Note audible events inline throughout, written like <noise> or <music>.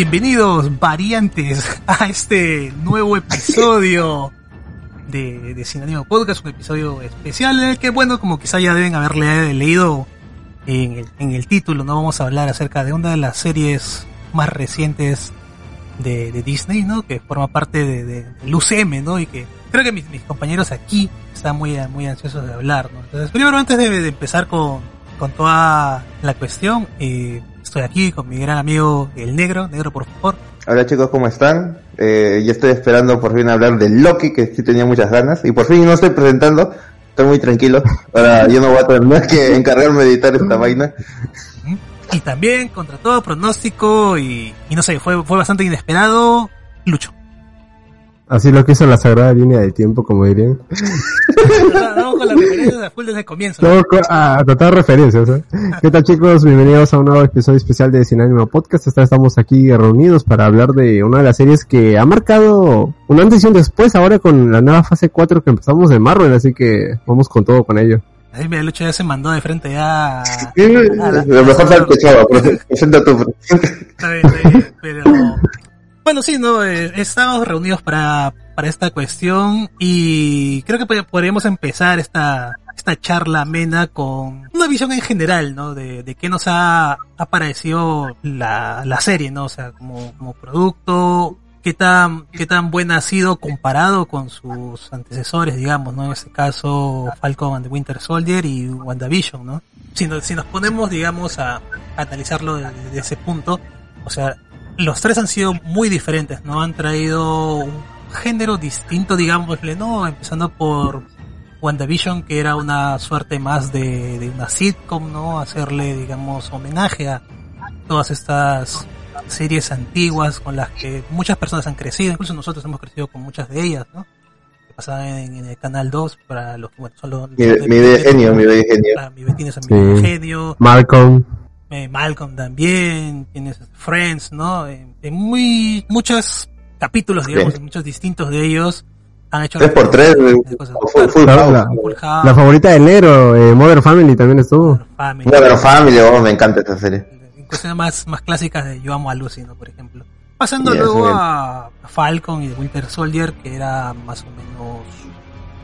Bienvenidos, variantes, a este nuevo episodio de, de Podcast, un episodio especial en el que, bueno, como quizá ya deben haberle leído en el, título, no vamos a hablar acerca de una de las series más recientes de, Disney, ¿no? Que forma parte de, de, del UCM, ¿no? Y que creo que mis, compañeros aquí están muy, muy ansiosos de hablar, ¿no? Entonces, primero, antes de, de empezar con, con toda la cuestión, eh, Estoy aquí con mi gran amigo El Negro. Negro, por favor. Hola chicos, ¿cómo están? Eh, yo estoy esperando por fin hablar de Loki, que sí tenía muchas ganas. Y por fin no estoy presentando. Estoy muy tranquilo. Ahora yo no voy a tener que encargarme de editar esta vaina. Y también, contra todo pronóstico, y, y no sé, fue, fue bastante inesperado, Lucho. Así lo que hizo la sagrada línea del tiempo, como dirían. Vamos con las referencias a full desde el comienzo. No, a total referencias. ¿eh? ¿Qué tal chicos? Bienvenidos a un nuevo episodio especial de Sin Ánimo Podcast. Estamos aquí reunidos para hablar de una de las series que ha marcado un antes y un después ahora con la nueva fase 4 que empezamos de Marvel, así que vamos con todo con ello. Ahí mira, Lucho ya se mandó de frente ya. Sí, a la, lo mejor se escuchado, presenta tu. Está bien, está bien, pero bueno, sí, no, eh, estamos reunidos para, para esta cuestión y creo que podríamos empezar esta, esta charla amena con una visión en general, ¿no? De, de qué nos ha, ha parecido la, la serie, ¿no? O sea, como, como producto, qué tan, qué tan buena ha sido comparado con sus antecesores, digamos, ¿no? En este caso, Falcon and the Winter Soldier y WandaVision, ¿no? Si nos, si nos ponemos, digamos, a, a analizarlo desde, desde ese punto, o sea, los tres han sido muy diferentes, ¿no? Han traído un género distinto, digámosle, ¿no? Empezando por WandaVision, que era una suerte más de, de una sitcom, ¿no? Hacerle, digamos, homenaje a todas estas series antiguas con las que muchas personas han crecido, incluso nosotros hemos crecido con muchas de ellas, ¿no? Que pasaban en, en el canal 2 para los que, bueno, son los... Mi, mi de genio, mi de genio. Para, mi tienes a mi sí. genio. Malcolm. Eh, Malcolm también, tienes Friends, ¿no? En, en muy, muchos capítulos, digamos, en muchos distintos de ellos han hecho... 3 por 3 full, full la, favorita del negro, eh, Mother Family también estuvo. Mother Family, Mother Family oh, me encanta esta serie. Cuestiones más, más clásicas de Yo amo a Lucy, ¿no? Por ejemplo. Pasando luego a Falcon y Winter Soldier, que era más o menos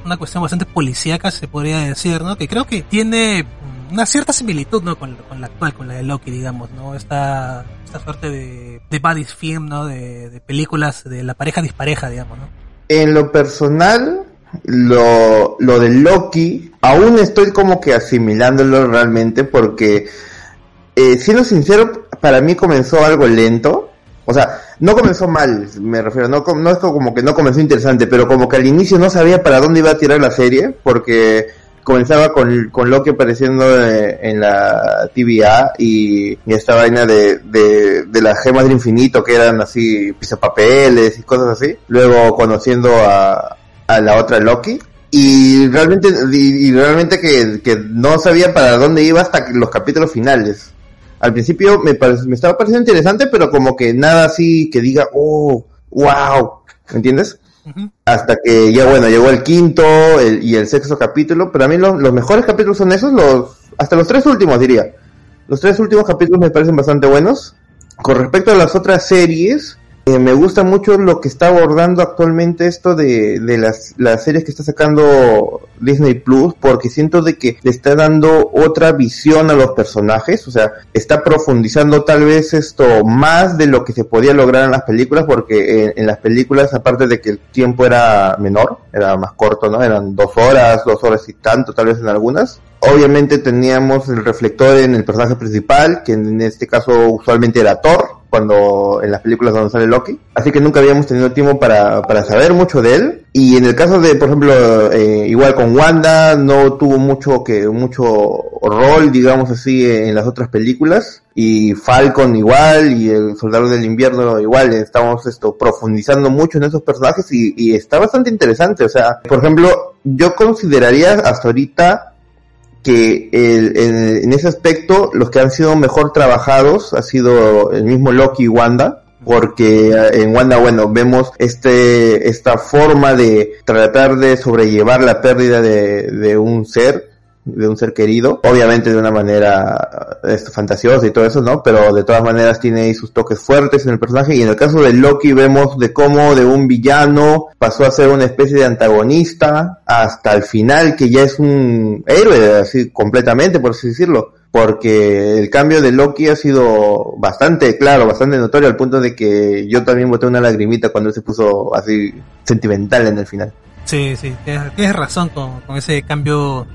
una cuestión bastante policíaca, se podría decir, ¿no? Que creo que tiene una cierta similitud, ¿no? Con, con, la actual, con la de Loki, digamos, ¿no? Esta, esta suerte de, de buddy film, ¿no? De, de, películas de la pareja dispareja, digamos, ¿no? En lo personal, lo, lo de Loki, aún estoy como que asimilándolo realmente porque, eh, siendo sincero, para mí comenzó algo lento. O sea, no comenzó mal, me refiero, no, no es como que no comenzó interesante, pero como que al inicio no sabía para dónde iba a tirar la serie, porque comenzaba con, con Loki apareciendo en la TVA y, y esta vaina de, de, de, las gemas del infinito que eran así pisapapeles y cosas así. Luego conociendo a, a la otra Loki. Y realmente, y, realmente que, que, no sabía para dónde iba hasta los capítulos finales. Al principio me, me estaba pareciendo interesante, pero como que nada así que diga, oh, wow, ¿me entiendes? Hasta que ya bueno, llegó el quinto y el sexto capítulo, pero a mí lo, los mejores capítulos son esos, los hasta los tres últimos diría. Los tres últimos capítulos me parecen bastante buenos. Con respecto a las otras series, eh, me gusta mucho lo que está abordando actualmente esto de, de las, las series que está sacando Disney Plus, porque siento de que le está dando otra visión a los personajes, o sea, está profundizando tal vez esto más de lo que se podía lograr en las películas, porque en, en las películas, aparte de que el tiempo era menor, era más corto, ¿no? Eran dos horas, dos horas y tanto, tal vez en algunas. Obviamente teníamos el reflector en el personaje principal, que en este caso usualmente era Thor, cuando en las películas donde sale Loki. Así que nunca habíamos tenido tiempo para, para saber mucho de él. Y en el caso de, por ejemplo, eh, igual con Wanda, no tuvo mucho que mucho rol, digamos así, en las otras películas. Y Falcon igual, y el Soldado del Invierno igual, estamos esto profundizando mucho en esos personajes y, y está bastante interesante. O sea, por ejemplo, yo consideraría hasta ahorita que el, el- en ese aspecto los que han sido mejor trabajados ha sido el mismo Loki y Wanda porque eh, en Wanda bueno vemos este esta forma de tratar de sobrellevar la pérdida de, de un ser de un ser querido, obviamente de una manera eh, fantasiosa y todo eso, ¿no? Pero de todas maneras tiene ahí sus toques fuertes en el personaje y en el caso de Loki vemos de cómo de un villano pasó a ser una especie de antagonista hasta el final que ya es un héroe así completamente por así decirlo porque el cambio de Loki ha sido bastante claro, bastante notorio al punto de que yo también boté una lagrimita cuando él se puso así sentimental en el final. Sí, sí, tienes, tienes razón con, con ese cambio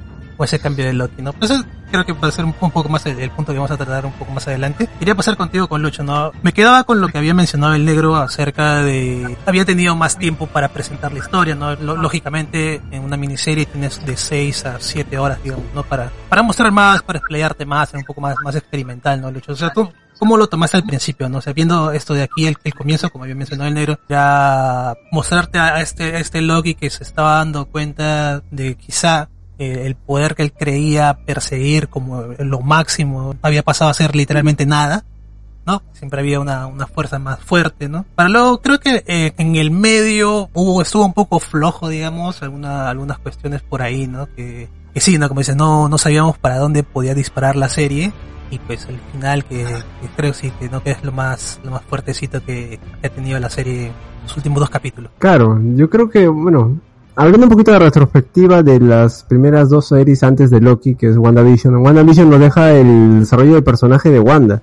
o ese cambio de Loki, ¿no? Pues eso creo que puede ser un, un poco más el, el punto que vamos a tratar un poco más adelante. Quería pasar contigo con Lucho, ¿no? Me quedaba con lo que había mencionado el negro acerca de... Había tenido más tiempo para presentar la historia, ¿no? Lo- lógicamente, en una miniserie tienes de 6 a 7 horas, digamos, ¿no? Para, para mostrar más, para explayarte más, ser un poco más, más experimental, ¿no, Lucho? O sea, tú... ¿Cómo lo tomaste al principio, no? O sea, viendo esto de aquí, el, el comienzo, como había mencionado el negro, ya mostrarte a este, a este Loki que se estaba dando cuenta de quizá eh, el poder que él creía perseguir como lo máximo había pasado a ser literalmente nada, ¿no? Siempre había una, una fuerza más fuerte, ¿no? Para luego, creo que eh, en el medio hubo, estuvo un poco flojo, digamos, alguna, algunas cuestiones por ahí, ¿no? Que, que sí, ¿no? Como dices, no, no sabíamos para dónde podía disparar la serie. Y pues el final que, que creo sí que no que es lo más, lo más fuertecito que, que ha tenido la serie en los últimos dos capítulos. Claro, yo creo que, bueno, hablando un poquito de retrospectiva de las primeras dos series antes de Loki, que es WandaVision, WandaVision nos deja el desarrollo del personaje de Wanda,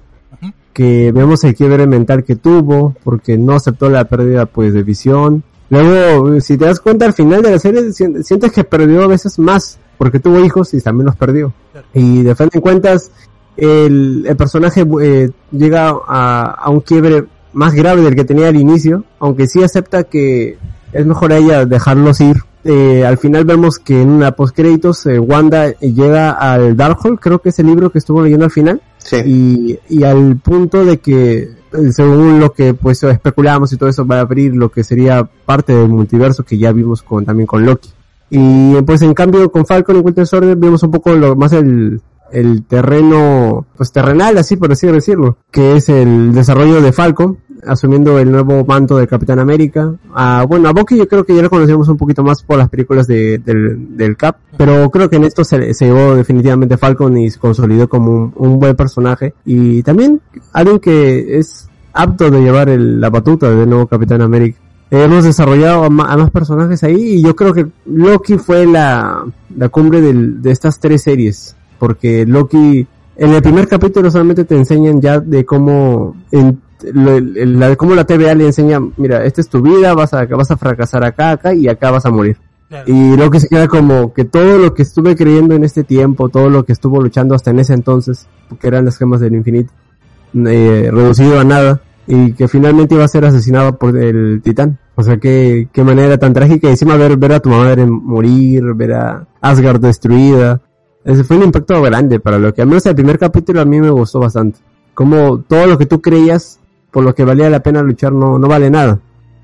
que vemos el quiebre mental que tuvo, porque no aceptó la pérdida pues de visión. Luego, si te das cuenta al final de la serie, si- sientes que perdió a veces más, porque tuvo hijos y también los perdió. Claro. Y de fin de cuentas, el, el personaje eh, llega a, a un quiebre más grave del que tenía al inicio, aunque sí acepta que es mejor a ella dejarlos ir. Eh, al final vemos que en una postcréditos eh, Wanda llega al Darkhold, creo que es el libro que estuvo leyendo al final, Sí. y, y al punto de que eh, según lo que pues especulamos y todo eso va a abrir lo que sería parte del multiverso que ya vimos con también con Loki. Y pues en cambio con Falcon y Winter Soldier vemos un poco lo más el el terreno pues terrenal así por así decirlo, que es el desarrollo de Falcon asumiendo el nuevo manto del Capitán América. A, bueno, a Bucky yo creo que ya lo conocemos un poquito más por las películas de, del, Cap, pero creo que en esto se, llevó definitivamente Falcon y se consolidó como un, buen personaje y también alguien que es apto de llevar la batuta del nuevo Capitán América. Hemos desarrollado a, más personajes ahí y yo creo que Loki fue la, la cumbre de estas tres series. Porque Loki, en el primer capítulo solamente te enseñan ya de cómo, en, lo- la, cómo la TVA le enseña, mira, esta es tu vida, vas a, vas a fracasar acá, acá y acá vas a morir. Claro. Y Loki se queda como que todo lo que estuve creyendo en este tiempo, todo lo que estuvo luchando hasta en ese entonces, que eran las gemas del infinito, eh, reducido a nada, y que finalmente iba a ser asesinado por el titán. O sea, qué, qué manera tan trágica. Y encima ver, ver a tu madre morir, ver a Asgard destruida. Ese fue un impacto grande para lo que, al menos el primer capítulo a mí me gustó bastante. Como todo lo que tú creías, por lo que valía la pena luchar, no, no vale nada.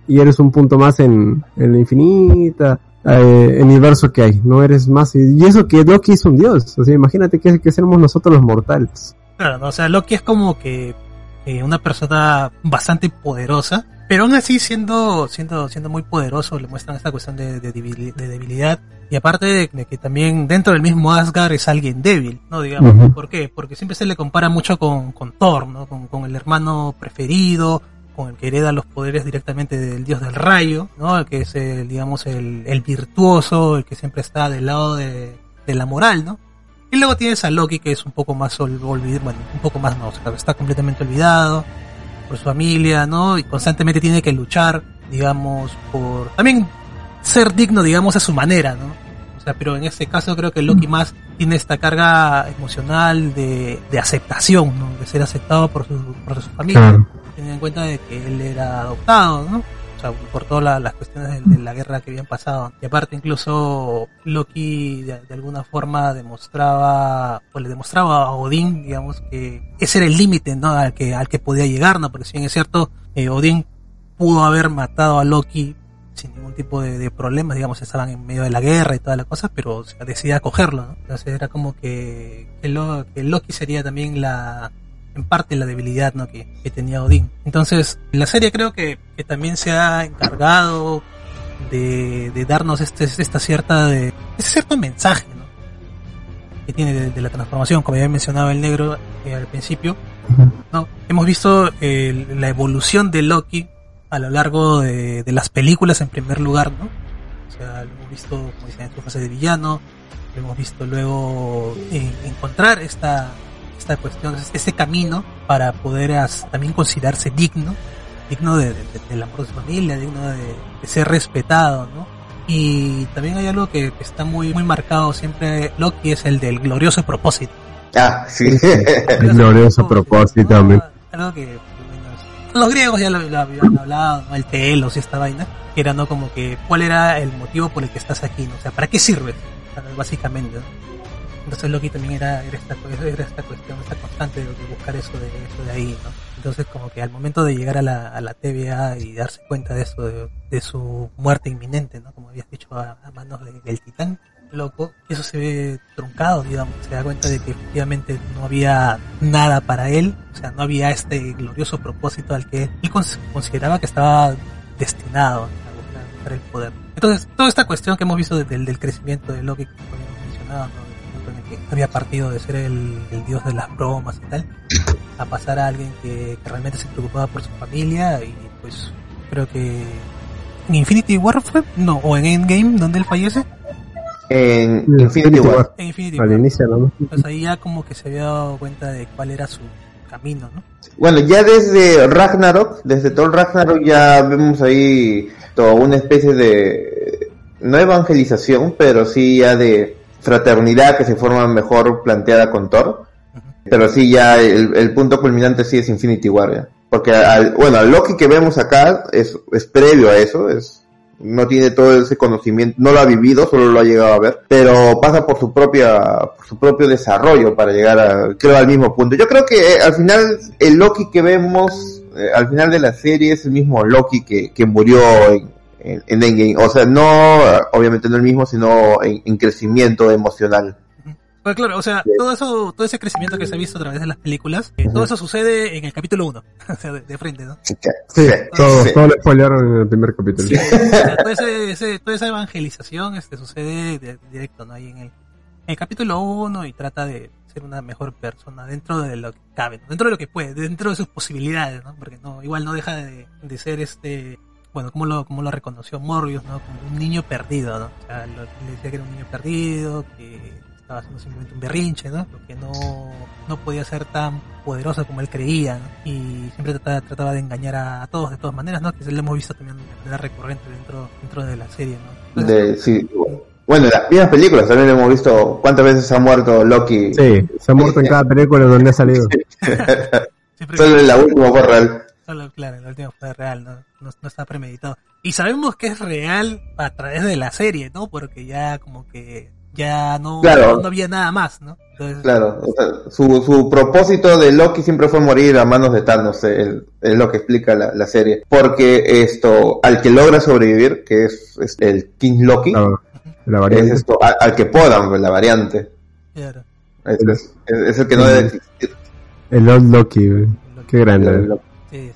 Y eres un punto más en, en la infinita, eh, universo que hay. No eres más. Y eso que Loki es un dios. O sea, imagínate que, que seremos nosotros los mortales. Claro, o sea, Loki es como que eh, una persona bastante poderosa, pero aún así siendo, siendo, siendo muy poderoso, le muestran esta cuestión de, de de debilidad. Y aparte de, de que también dentro del mismo Asgard es alguien débil, ¿no? Digamos, Ujú. ¿por qué? Porque siempre se le compara mucho con, con Thor, ¿no? Con, con el hermano preferido, con el que hereda los poderes directamente del dios del rayo, ¿no? El que es el, digamos, el, el virtuoso, el que siempre está del lado de, de la moral, ¿no? Y luego tienes a Loki que es un poco más ol- olvidado, bueno, un poco más no, o sea, está completamente olvidado por su familia, ¿no? Y constantemente tiene que luchar, digamos, por también ser digno, digamos, a su manera, ¿no? O sea, pero en este caso creo que Loki más tiene esta carga emocional de, de aceptación, ¿no? De ser aceptado por su, por su familia, Claro. teniendo en cuenta de que él era adoptado, ¿no? Por todas la- las cuestiones de, de la guerra que habían pasado. Y aparte incluso Loki de, alguna forma demostraba, o le demostraba a Odín, digamos, que ese era el límite, ¿no? Al que, al que podía llegar, ¿no? Porque si bien es cierto, eh, Odín pudo haber matado a Loki sin ningún tipo de, problemas, digamos, estaban en medio de la guerra y toda la cosa, pero o sea, cogerlo, ¿no? Entonces era como que, que, Lo- que Loki sería también la, en parte la debilidad, ¿no? Que, que tenía Odín. Entonces, la serie creo que, que también se ha encargado de, de darnos este, esta cierta, de, ese cierto mensaje, ¿no? Que tiene de, de la transformación, como ya mencionaba el negro eh, al principio, ¿no? Hemos visto eh, la evolución de Loki a lo largo de, de las películas en primer lugar, ¿no? O sea, lo hemos visto, como dicen, en su fase de villano, lo hemos visto luego eh, encontrar esta, esta cuestión, este camino para poder as- también considerarse digno, digno de, de- del amor de su familia, digno de, de ser respetado, ¿no? Y también hay algo que está muy, muy marcado siempre, Loki es el del glorioso propósito. Ah, sí. El glorioso propósito ¿no? también. Algo que los griegos ya lo, lo habían hablado, ¿no? el telos y esta vaina, que era no como que cuál era el motivo por el que estás aquí, ¿no? o sea, ¿para qué sirves? O sea, Básicamente, ¿no? Entonces Loki también era, era, esta, era esta cuestión, esta constante de, de buscar eso de, eso de ahí, ¿no? Entonces como que al momento de llegar a la, a la TVA y darse cuenta de eso, de, de su muerte inminente, ¿no? Como habías dicho, a, a manos de- del titán, loco, eso se ve truncado, digamos, se da cuenta de que efectivamente no había nada para él, o sea, no había este glorioso propósito al que él cons- consideraba que estaba destinado a buscar, el poder. Entonces, toda esta cuestión que hemos visto desde el del crecimiento de Loki, como mencionado, ¿no? Había partido de ser el, el dios de las bromas y tal, a pasar a alguien que, que realmente se preocupaba por su familia y pues creo que en Infinity War fue, no, o en Endgame, donde él fallece, En Infinity War. en Infinity Al War. inicio, ¿no? Pues ahí ya como que se había dado cuenta de cuál era su camino, ¿no? Bueno, ya desde Ragnarok, desde todo Ragnarok ya vemos ahí toda una especie de, no evangelización, pero sí ya de fraternidad que se forma mejor planteada con Thor. Pero sí ya el, el punto culminante sí es Infinity War, ya. Porque al, bueno, al Loki que vemos acá es, es previo a eso, es, no tiene todo ese conocimiento, no lo ha vivido, solo lo ha llegado a ver, pero pasa por su propia, por su propio desarrollo para llegar a, creo, al mismo punto. Yo creo que eh, al final el Loki que vemos, eh, al final de la serie es el mismo Loki que, que murió en, en, en Endgame. O sea, no, obviamente no el mismo, sino en, en crecimiento emocional. Pues claro, o sea, todo eso, todo ese crecimiento que se ha visto a través de las películas, eh, todo eso sucede en el capítulo 1, <laughs> o sea, de, de frente, ¿no? Sí, Sí, todo, sí. todo lo spoilearon en el primer capítulo. <laughs> O sea, todo ese- ese- toda esa evangelización este, sucede de- directo, ¿no? Ahí en el, en el capítulo 1 y trata de ser una mejor persona dentro de lo que cabe, ¿no? dentro de lo que puede, dentro de sus posibilidades, ¿no? Porque no, igual no deja de, de ser este, bueno, como lo, como lo reconoció Morbius, ¿no? Como un niño perdido, ¿no? O sea, lo- le decía que era un niño perdido, que estaba haciendo simplemente un berrinche, ¿no? Que no, no podía ser tan poderoso como él creía, ¿no? Y siempre trataba, trataba de engañar a, a todos de todas maneras, ¿no? Que lo hemos visto también de manera recurrente dentro, dentro de la serie, ¿no? Entonces, De, sí, bueno, en las mismas películas también hemos visto cuántas veces ha muerto Loki. Sí, se ha muerto en <laughs> cada película donde ha salido. Solo en la última fue real. Solo, claro, el último fue real, ¿no? No, no está premeditado. Y sabemos que es real a través de la serie, ¿no? Porque ya como que ya no, Claro. no había nada más, ¿no? Entonces, Claro, o sea, su, su propósito de Loki siempre fue morir a manos de Thanos, eh, es lo que explica la, la serie. Porque esto, al que logra sobrevivir, que es, es el King Loki, La, la es esto, al, al que podan, pues, la variante. claro. Es, es- es el que no debe existir. El Old Loki. Qué grande.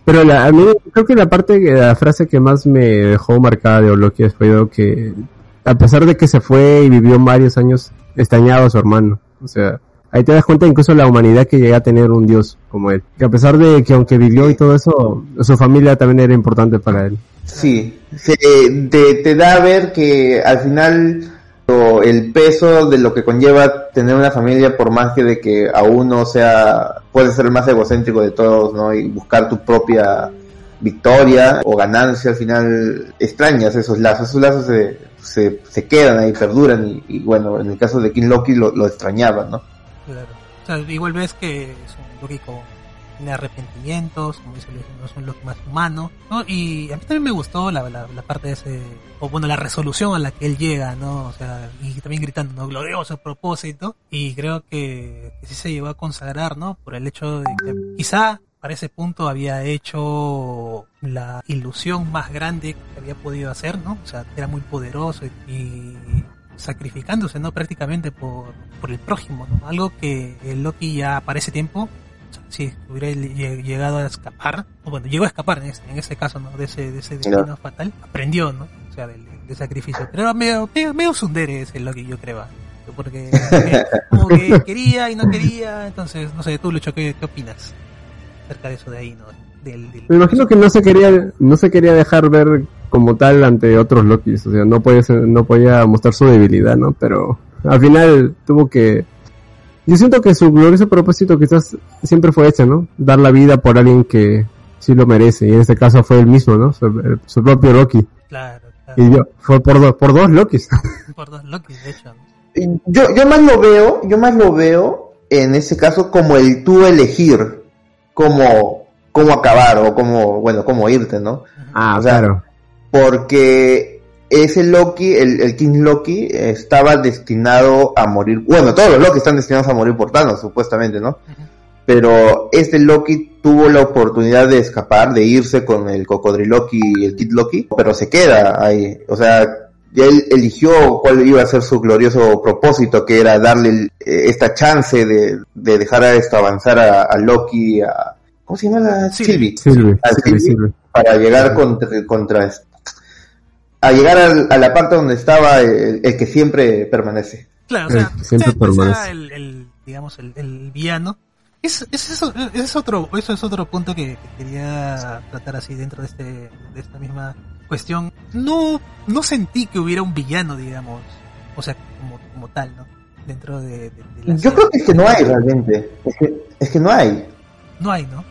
Pero la, a mí creo que la parte, la frase que más me dejó marcada de Loki fue que a pesar de que se fue y vivió varios años, extrañaba a su hermano. O sea, ahí te das cuenta incluso la humanidad que llega a tener un dios como él. Que a pesar de que aunque vivió y todo eso, su familia también era importante para él. Sí, se- te, da a ver que al final el peso de lo que conlleva tener una familia, por más que de que a uno sea, puede ser el más egocéntrico de todos, ¿no? Y buscar tu propia victoria o ganancia al final extrañas esos lazos, esos lazos se, se, quedan ahí, perduran y, bueno, en el caso de King Loki lo, lo extrañaba, ¿no? Claro. O sea, igual ves que es un Loki tiene arrepentimientos, como dice Luis, no es un Loki más humano, ¿no? Y a mí también me gustó la, la, la, parte de ese, o bueno, la resolución a la que él llega, ¿no? O sea, y también gritando, ¿no? Glorioso propósito, y creo que, sí se llegó a consagrar, ¿no? Por el hecho de que quizá para ese punto había hecho la ilusión más grande que había podido hacer, ¿no? O sea, era muy poderoso y, y sacrificándose, ¿no? Prácticamente por, por el prójimo, ¿no? Algo que el Loki ya para ese tiempo, si hubiera llegado a escapar, o bueno, llegó a escapar en este, en ese caso, ¿no? De ese, de ese destino no. fatal, aprendió, ¿no? O sea, del, del sacrificio. Pero era medio, medio, medio sundere ese Loki, yo creo. Porque <laughs> como que quería y no quería, entonces, no sé, tú Lucho, ¿qué, qué opinas? acerca de eso de ahí, ¿no? Del, del... Me imagino que no se quería, no se quería dejar ver como tal ante otros Lokis, o sea, no podía, ser, no podía mostrar su debilidad, ¿no? Pero al final tuvo que, yo siento que su glorioso propósito quizás siempre fue ese, ¿no? Dar la vida por alguien que sí lo merece, y en este caso fue el mismo, ¿no? Su, su propio Loki. Claro, claro. Y yo, fue por, do, por dos Lokis. <laughs> por dos Lokis, de hecho. Yo, yo más lo veo, yo más lo veo en ese caso como el tú elegir cómo, cómo acabar o cómo, bueno, cómo irte, ¿no? Ah, o sea, claro. Porque ese Loki, el, el, King Loki, estaba destinado a morir. Bueno, todos los Loki están destinados a morir por Thanos, supuestamente, ¿no? Uh -huh. Pero este Loki tuvo la oportunidad de escapar, de irse con el Cocodriloki y el Kid Loki, pero se queda ahí. O sea, ya él eligió cuál iba a ser su glorioso propósito, que era darle eh, esta chance de, de, dejar a esto avanzar a, a Loki, a, ¿cómo se llama la? Sylvie, Sylvie. Para llegar contra, contra, a llegar al, a la parte donde estaba el, el, que siempre permanece. Claro, o sea, el, siempre pues, permanece. El, el, digamos, el, el villano. Es, es, eso, es otro, eso es otro punto que, que, quería tratar así dentro de este, de esta misma cuestión. No, no sentí que hubiera un villano, digamos, o sea, como, como tal, ¿no? Dentro de, de, de la Yo creo que es que no hay realmente. Es que, es que no hay. No hay, ¿no?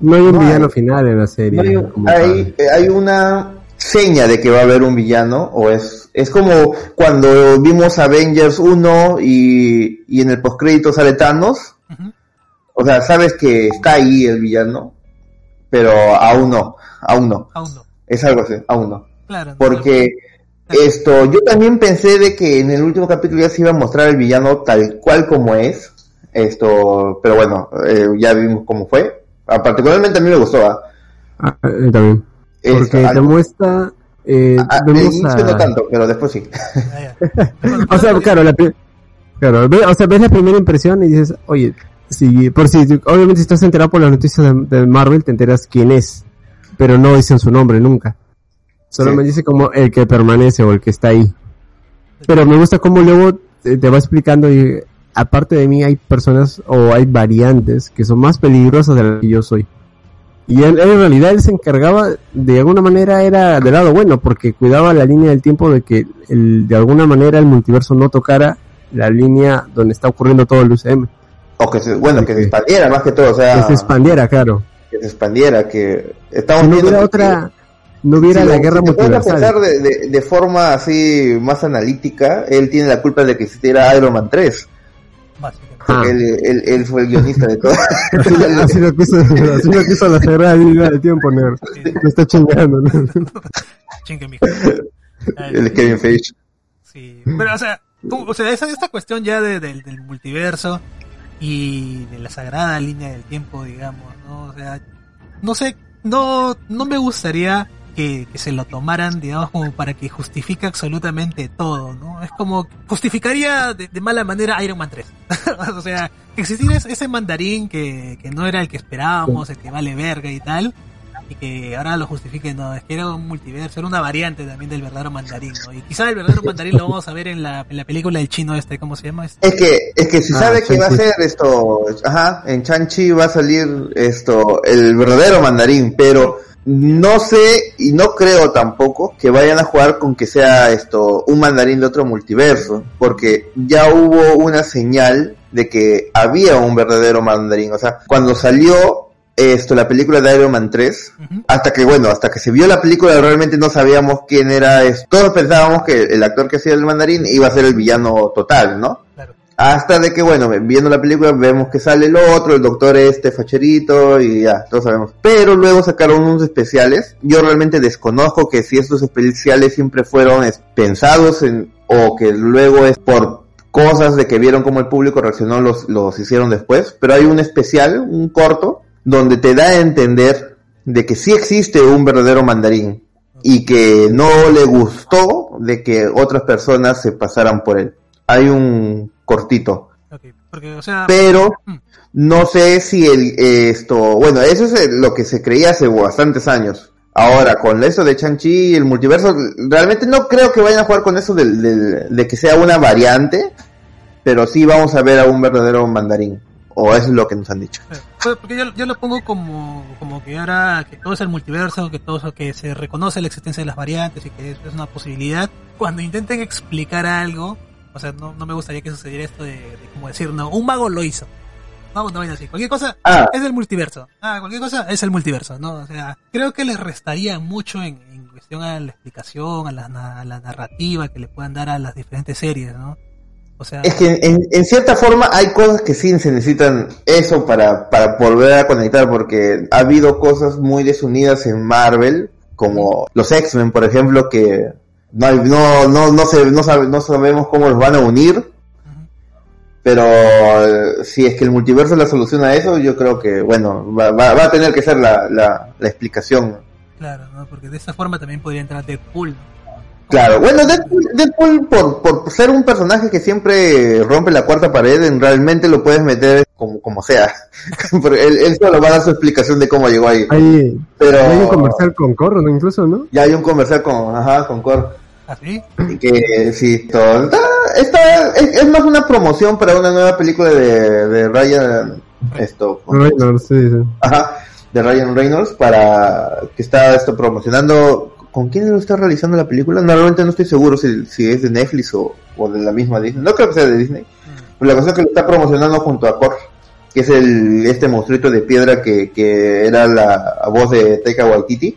No hay un no villano hay. final en la serie. No hay, hay, hay, una seña de que va a haber un villano, o es, es como cuando vimos Avengers 1 y, y en el postcrédito sale Thanos. Uh -huh. O sea, sabes que está ahí el villano, pero aún no, aún no. Aún no. Es algo así, aún no. Claro. Porque claro. esto, yo también pensé de que en el último capítulo ya se iba a mostrar el villano tal cual como es. Esto, pero bueno, eh, ya vimos cómo fue. Particularmente a mí me gustó. ¿eh? Ah, también. Porque te muestra. Eh, a, al inicio a... no tanto, pero después sí. <laughs> o sea, claro, la, claro, o sea, ves la primera impresión y dices, oye, si, por si, obviamente si estás enterado por las noticias de, de, Marvel, te enteras quién es, pero no dicen su nombre nunca. Solo sí. me dice como el que permanece o el que está ahí. Pero me gusta cómo luego te, te va explicando y aparte de mí hay personas o hay variantes que son más peligrosas de las que yo soy. Y él, él, en realidad él se encargaba, de alguna manera era del lado bueno, porque cuidaba la línea del tiempo de que el, de alguna manera el multiverso no tocara la línea donde está ocurriendo todo el UCM. O que se, bueno, que se expandiera más que todo, o sea... Que se expandiera, claro. Que se expandiera, que... Estamos no hubiera otra... No hubiera si la guerra si multiversal. pensar de, de, de, forma así más analítica, él tiene la culpa de que existiera Iron Man 3. Ah. Él, él, él, fue el guionista de todo. <laughs> así, así, lo quiso, así lo quiso la sagrada línea del tiempo, Nerd. Me está chingando, ¿no? <laughs> Chingue, mijo. El Kevin Feige. Sí, pero o sea, tú, o sea esa, esta cuestión ya de, de, del multiverso y de la sagrada línea del tiempo, digamos, ¿no? O sea, no sé, no, no me gustaría que, que, se lo tomaran, digamos, como para que justifique absolutamente todo, ¿no? Es como, justificaría de, de mala manera Iron Man 3. <laughs> o sea, existir ese mandarín que, que no era el que esperábamos, el que vale verga y tal, y que ahora lo justifiquen, no, es que era un multiverso, era una variante también del verdadero mandarín, ¿no? Y quizá el verdadero mandarín lo vamos a ver en la, en la película del chino este, ¿cómo se llama? Este? Es que, es que si ah, sabe que va a ser esto, ajá, en Chanchi va a salir esto, el verdadero mandarín, pero no sé y no creo tampoco que vayan a jugar con que sea esto un mandarín de otro multiverso, porque ya hubo una señal de que había un verdadero mandarín, o sea, cuando salió esto, la película de Iron Man 3, Ujú. hasta que, bueno, hasta que se vio la película realmente no sabíamos quién era, es- todos pensábamos que el actor que hacía el mandarín iba a ser el villano total, ¿no? Hasta de que, bueno, viendo la película vemos que sale el otro, el doctor este facherito y ya, todos sabemos. Pero luego sacaron unos especiales. Yo realmente desconozco que si estos especiales siempre fueron pensados en, o que luego es por cosas de que vieron cómo el público reaccionó, los, los hicieron después. Pero hay un especial, un corto, donde te da a entender de que sí existe un verdadero mandarín y que no le gustó de que otras personas se pasaran por él. Hay un cortito, Ok, porque, o sea, pero Mm. no sé si el esto, bueno, eso es lo que se creía hace bastantes años. Ahora, con eso de Chang-Chi y el multiverso, realmente no creo que vayan a jugar con eso del- del- de que sea una variante, pero sí vamos a ver a un verdadero mandarín. O eso es lo que nos han dicho. Eh, pues, Porque yo, yo lo pongo como, como que ahora que todo es el multiverso, que todo eso, que se reconoce la existencia de las variantes y que es, es una posibilidad. Cuando intenten explicar algo, o sea, no, no me gustaría que sucediera esto de, de como decir, no, un mago lo hizo. No, no así. Cualquier cosa Ah, es el multiverso. Ah, cualquier cosa es el multiverso, ¿no? O sea, creo que les restaría mucho en, en cuestión a la explicación, a la, a la narrativa que le puedan dar a las diferentes series, ¿no? O sea, Es que en, en cierta forma hay cosas que sí se necesitan eso para, para volver a conectar, porque ha habido cosas muy desunidas en Marvel, como los X-Men, por ejemplo, que no, hay- no, no, no, se, no, sabe- no sabemos cómo los van a unir, pero eh, si es que el multiverso la soluciona a eso, yo creo que, bueno, va, va, va a tener que ser la, la, la explicación. claro, ¿no? Porque de esa forma también podría entrar Deadpool. Claro, bueno, Deadpool, Deadpool por, por ser un personaje que siempre rompe la cuarta pared, en realmente lo puedes meter como, como sea. <laughs> Porque él, él solo va a dar su explicación de cómo llegó ahí. Hay, Pero hay un comercial con Corro, ¿no? Incluso, ¿no? ya hay un comercial con, ajá, con ¿Así? que sí, todo, está, está- es, es más una promoción para una nueva película de, de Ryan, esto, Reynolds, sí, sí. ajá, de Ryan Reynolds para que está esto promocionando. ¿Con quién lo está realizando la película? Normalmente no estoy seguro si, si es de Netflix o, o de la misma Disney. No creo que sea de Disney. Pero la cosa es que lo está promocionando junto a Korg, que es el este monstruito de piedra que, que era la voz de Taika Waititi.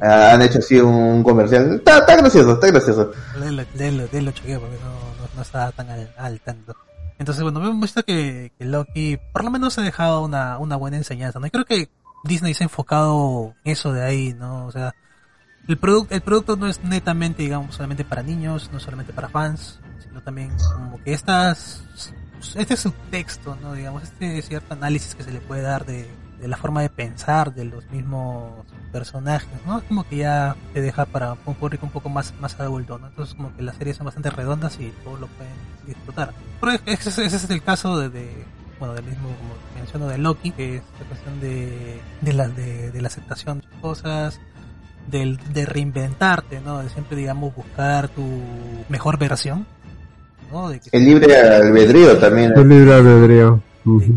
Han hecho así un comercial. Está, está gracioso, está gracioso. Léelo, léelo, léelo, choqueo, porque no, no, no estaba tan al, al tanto. Entonces, bueno, hemos visto que, que Loki por lo menos ha dejado una, una buena enseñanza, ¿no? Y creo que Disney se ha enfocado en eso de ahí, ¿no? O sea, el, producto el producto no es netamente, digamos, solamente para niños, no solamente para fans, sino también como que estas, este subtexto, ¿no? Digamos, este cierto análisis que se le puede dar de, de la forma de pensar de los mismos personajes, ¿no? Es como que ya te deja para un público un poco más, más adulto, ¿no? Entonces como que las series son bastante redondas y todos lo pueden disfrutar. Pero ese, ese es el caso de, de bueno, del mismo, como menciono, de Loki, que es la cuestión de, de la, de, de la aceptación de cosas, del, de reinventarte, ¿no? De siempre, digamos, buscar tu mejor versión, ¿no? De que- El libre albedrío también. El libre albedrío.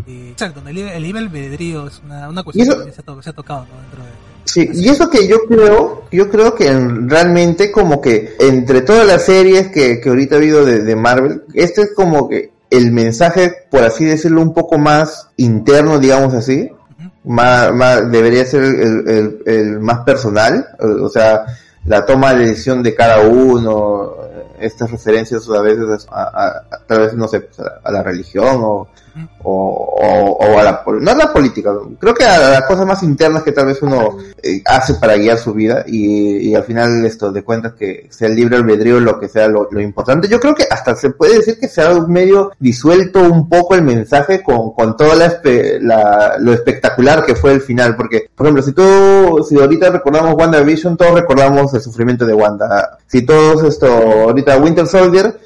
Que- exacto, el el libre albedrío es una, una cuestión eso- que se ha, to- se ha tocado, ¿no? Dentro de... Sí, y eso que yo creo, yo creo que en- realmente como que entre todas las series que, que ahorita ha habido de, de Marvel, este es como que el mensaje, por así decirlo, un poco más interno, digamos así, más, más debería ser el, el- el más personal, o o sea, la toma de decisión de cada uno, eh, estas referencias a veces a, a- a- tal vez no sé, pues, a, a la religión o, o, a la no a la política, creo que a las cosas más internas que tal vez uno eh, hace para guiar su vida y, al final esto de cuentas que sea el libre albedrío lo que sea lo, importante. Yo creo que hasta se puede decir que se ha medio disuelto un poco el mensaje con, con espe- la- lo espectacular que fue el final, porque por ejemplo si tú, si ahorita recordamos WandaVision, todos recordamos el sufrimiento de Wanda. Si todos esto, ahorita Winter Soldier,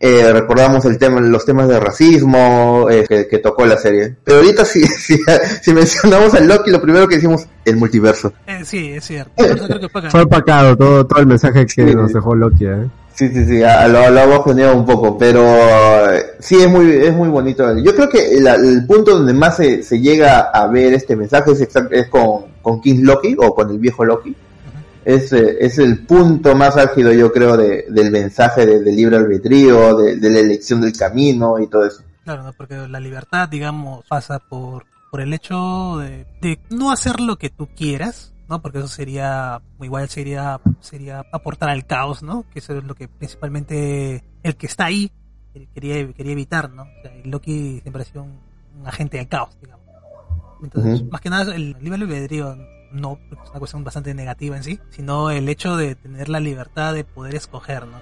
eh, recordamos el tema, los temas de racismo eh, que, que tocó la serie. Pero ahorita si, <laughs> si, si mencionamos al Loki, lo primero que decimos, el multiverso. Eh, sí, es cierto. Creo que fue Fue opacado todo, todo el mensaje que Sí. nos dejó Loki, ¿eh? Sí, sí, sí, a- lo, lo hemos planeado un poco, pero eh, sí es muy, es muy bonito. Yo creo que la- el punto donde más se, se llega a ver este mensaje es, exact- es con, con King Loki o con el viejo Loki. Es, eh, es el punto más álgido, yo creo, de, del mensaje de- del libre albedrío, de, de la elección del camino y todo eso. Claro, ¿no? porque la libertad, digamos, pasa por por el hecho de, de no hacer lo que tú quieras, ¿no? Porque eso sería, igual sería, sería aportar al caos, ¿no? Que eso es lo que principalmente el que está ahí quería, quería evitar, ¿no? O sea, Loki siempre ha sido un, un agente del caos, digamos. Entonces, Ujú. más que nada, el libre albedrío no, es una cuestión bastante negativa en sí, sino el hecho de tener la libertad de poder escoger, ¿no?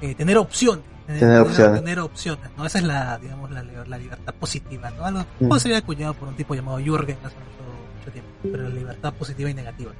Eh, tener opciones. Tener opciones. Tener opciones, ¿no? Esa es la, digamos, la, la libertad positiva, ¿no? Algo Mm. puede ser acuñado por un tipo llamado Jürgen hace mucho, mucho tiempo, pero la libertad positiva y negativa.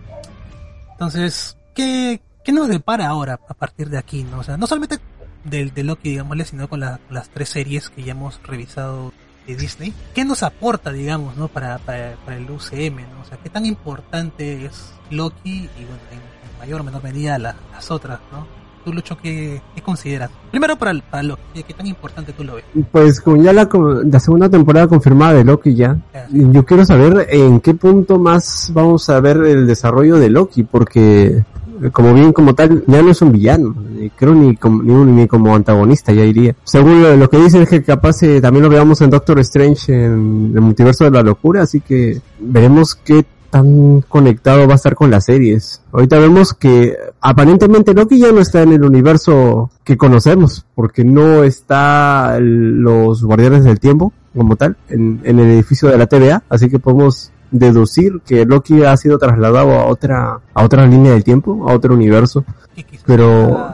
Entonces, ¿qué, qué nos depara ahora a partir de aquí, no? O sea, no solamente del de Loki, digámosle, sino con, la- con las tres series que ya hemos revisado de Disney. ¿Qué nos aporta, digamos, no para, para, para el UCM, ¿no? O sea, ¿qué tan importante es Loki y, bueno, en, en mayor o menor medida la- las otras, ¿no? Tú, Lucho, ¿qué, qué consideras? Primero para, para Loki, ¿qué, tan importante tú lo ves? Pues con ya la, la segunda temporada confirmada de Loki ya, yo quiero saber en qué punto más vamos a ver el desarrollo de Loki, porque como bien como tal, ya no es un villano, ni creo ni como, ni, ni como antagonista ya iría. Según lo, lo que dicen es que capaz eh, también lo veamos en Doctor Strange en el multiverso de la locura, así que veremos qué tan conectado va a estar con las series. Ahorita vemos que aparentemente Loki ya no está en el universo que conocemos, porque no está los guardianes del tiempo como tal en, en el edificio de la TVA, así que podemos deducir que Loki ha sido trasladado a otra a otra línea del tiempo, a otro universo. Que Pero-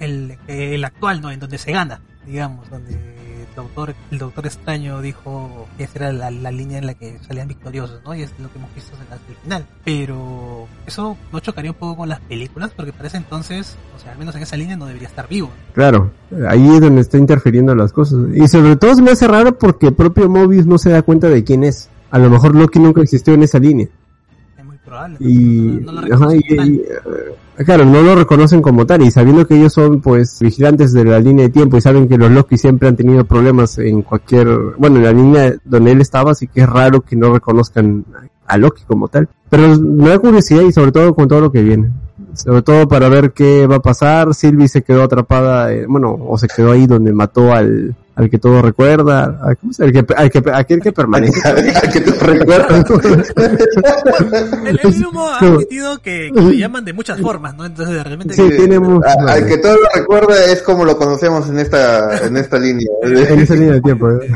el, el actual, ¿no? En donde se gana, digamos, donde el doctor, el doctor extraño dijo que esa era la, la línea en la que salían victoriosos, ¿no? Y es lo que hemos visto en la- hasta el final. Pero eso no chocaría un poco con las películas, porque para ese entonces, o sea, al menos en esa línea no debería estar vivo. Claro, ahí es donde está interfiriendo las cosas. Y sobre todo se me hace raro porque el propio Mobius no se da cuenta de quién es. A lo mejor Loki nunca existió en esa línea. Es muy probable. y, no, no lo ajá, reconocen y- como tal. y, eh, claro no lo reconocen como tal y sabiendo que ellos son pues vigilantes de la línea de tiempo y saben que los Loki siempre han tenido problemas en cualquier bueno en la línea donde él estaba así que es raro que no reconozcan a Loki como tal pero me da curiosidad y sobre todo con todo lo que viene sobre todo para ver qué va a pasar Sylvie se quedó atrapada eh, bueno o se quedó ahí donde mató al al que todo recuerda al, ¿cómo se- al que al que aquel que permanece <laughs> Al que te recuerdas. El, el mismo <laughs> ha admitido que, que lo llaman de muchas formas, ¿no? Entonces, de repente... Sí, tiene mucho- A- Al que todo lo recuerda es como lo conocemos en esta, en esta línea. <laughs> en esa línea de tiempo ¿eh?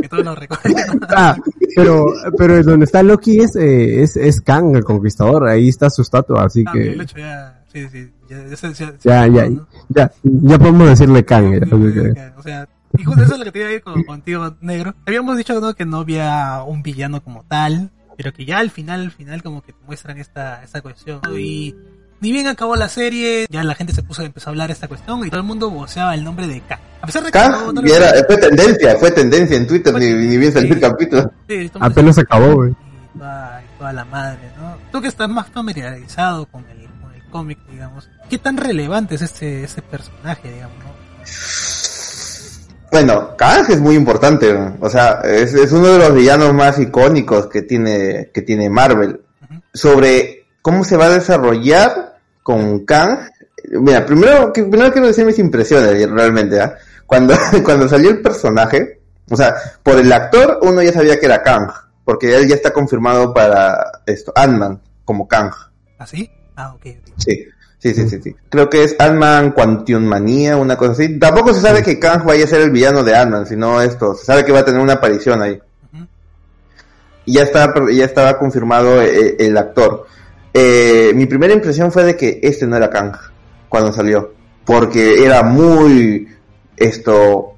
que todos lo recuerdan. Ah, pero, pero donde está Loki es, eh, es, es Kang, el conquistador, ahí está su estatua, así Ah, que el hecho ya... Sí, sí, ya, ya, ya, ya, ¿no? ya, ya podemos decirle Kang. que- O sea, y justo eso es lo que te iba a ir con- contigo, negro. Habíamos dicho ¿no? que no había un villano como tal, pero que ya al final, al final como que te muestran esta, esta cuestión. ¿no? Y ni bien acabó la serie, ya la gente se puso, empezó a hablar de esta cuestión y todo el mundo voceaba el nombre de K. A pesar de que no, Kang no y era, fue tendencia, fue tendencia en Twitter, Fue ni, ni bien salió el sí. capítulo. Sí, el Apenas se- acabó, güey. Y toda, y toda la madre, ¿no? Tú que estás más familiarizado con el, con el cómic, digamos, ¿qué tan relevante es este, este personaje, digamos, no? Bueno, Kang es muy importante, o sea, es, es uno de los villanos más icónicos que tiene, que tiene Marvel. Sobre cómo se va a desarrollar con Kang, mira, primero, que- primero quiero decir mis impresiones realmente, ¿ah? Cuando, <laughs> cuando salió el personaje, o sea, por el actor uno ya sabía que era Kang, porque él ya está confirmado para esto, Ant-Man como Kang. ¿Así? Ah, ok, ok. Sí, sí, sí, sí, sí. Creo que es Ant-Man Quantum Manía, una cosa así. Tampoco se sabe que Kang vaya a ser el villano de Ant-Man, sino esto. Se sabe que va a tener una aparición ahí. Y ya estaba, ya estaba confirmado eh, el, actor. Eh, mi primera impresión fue de que este no era Kang cuando salió. Porque era muy, esto,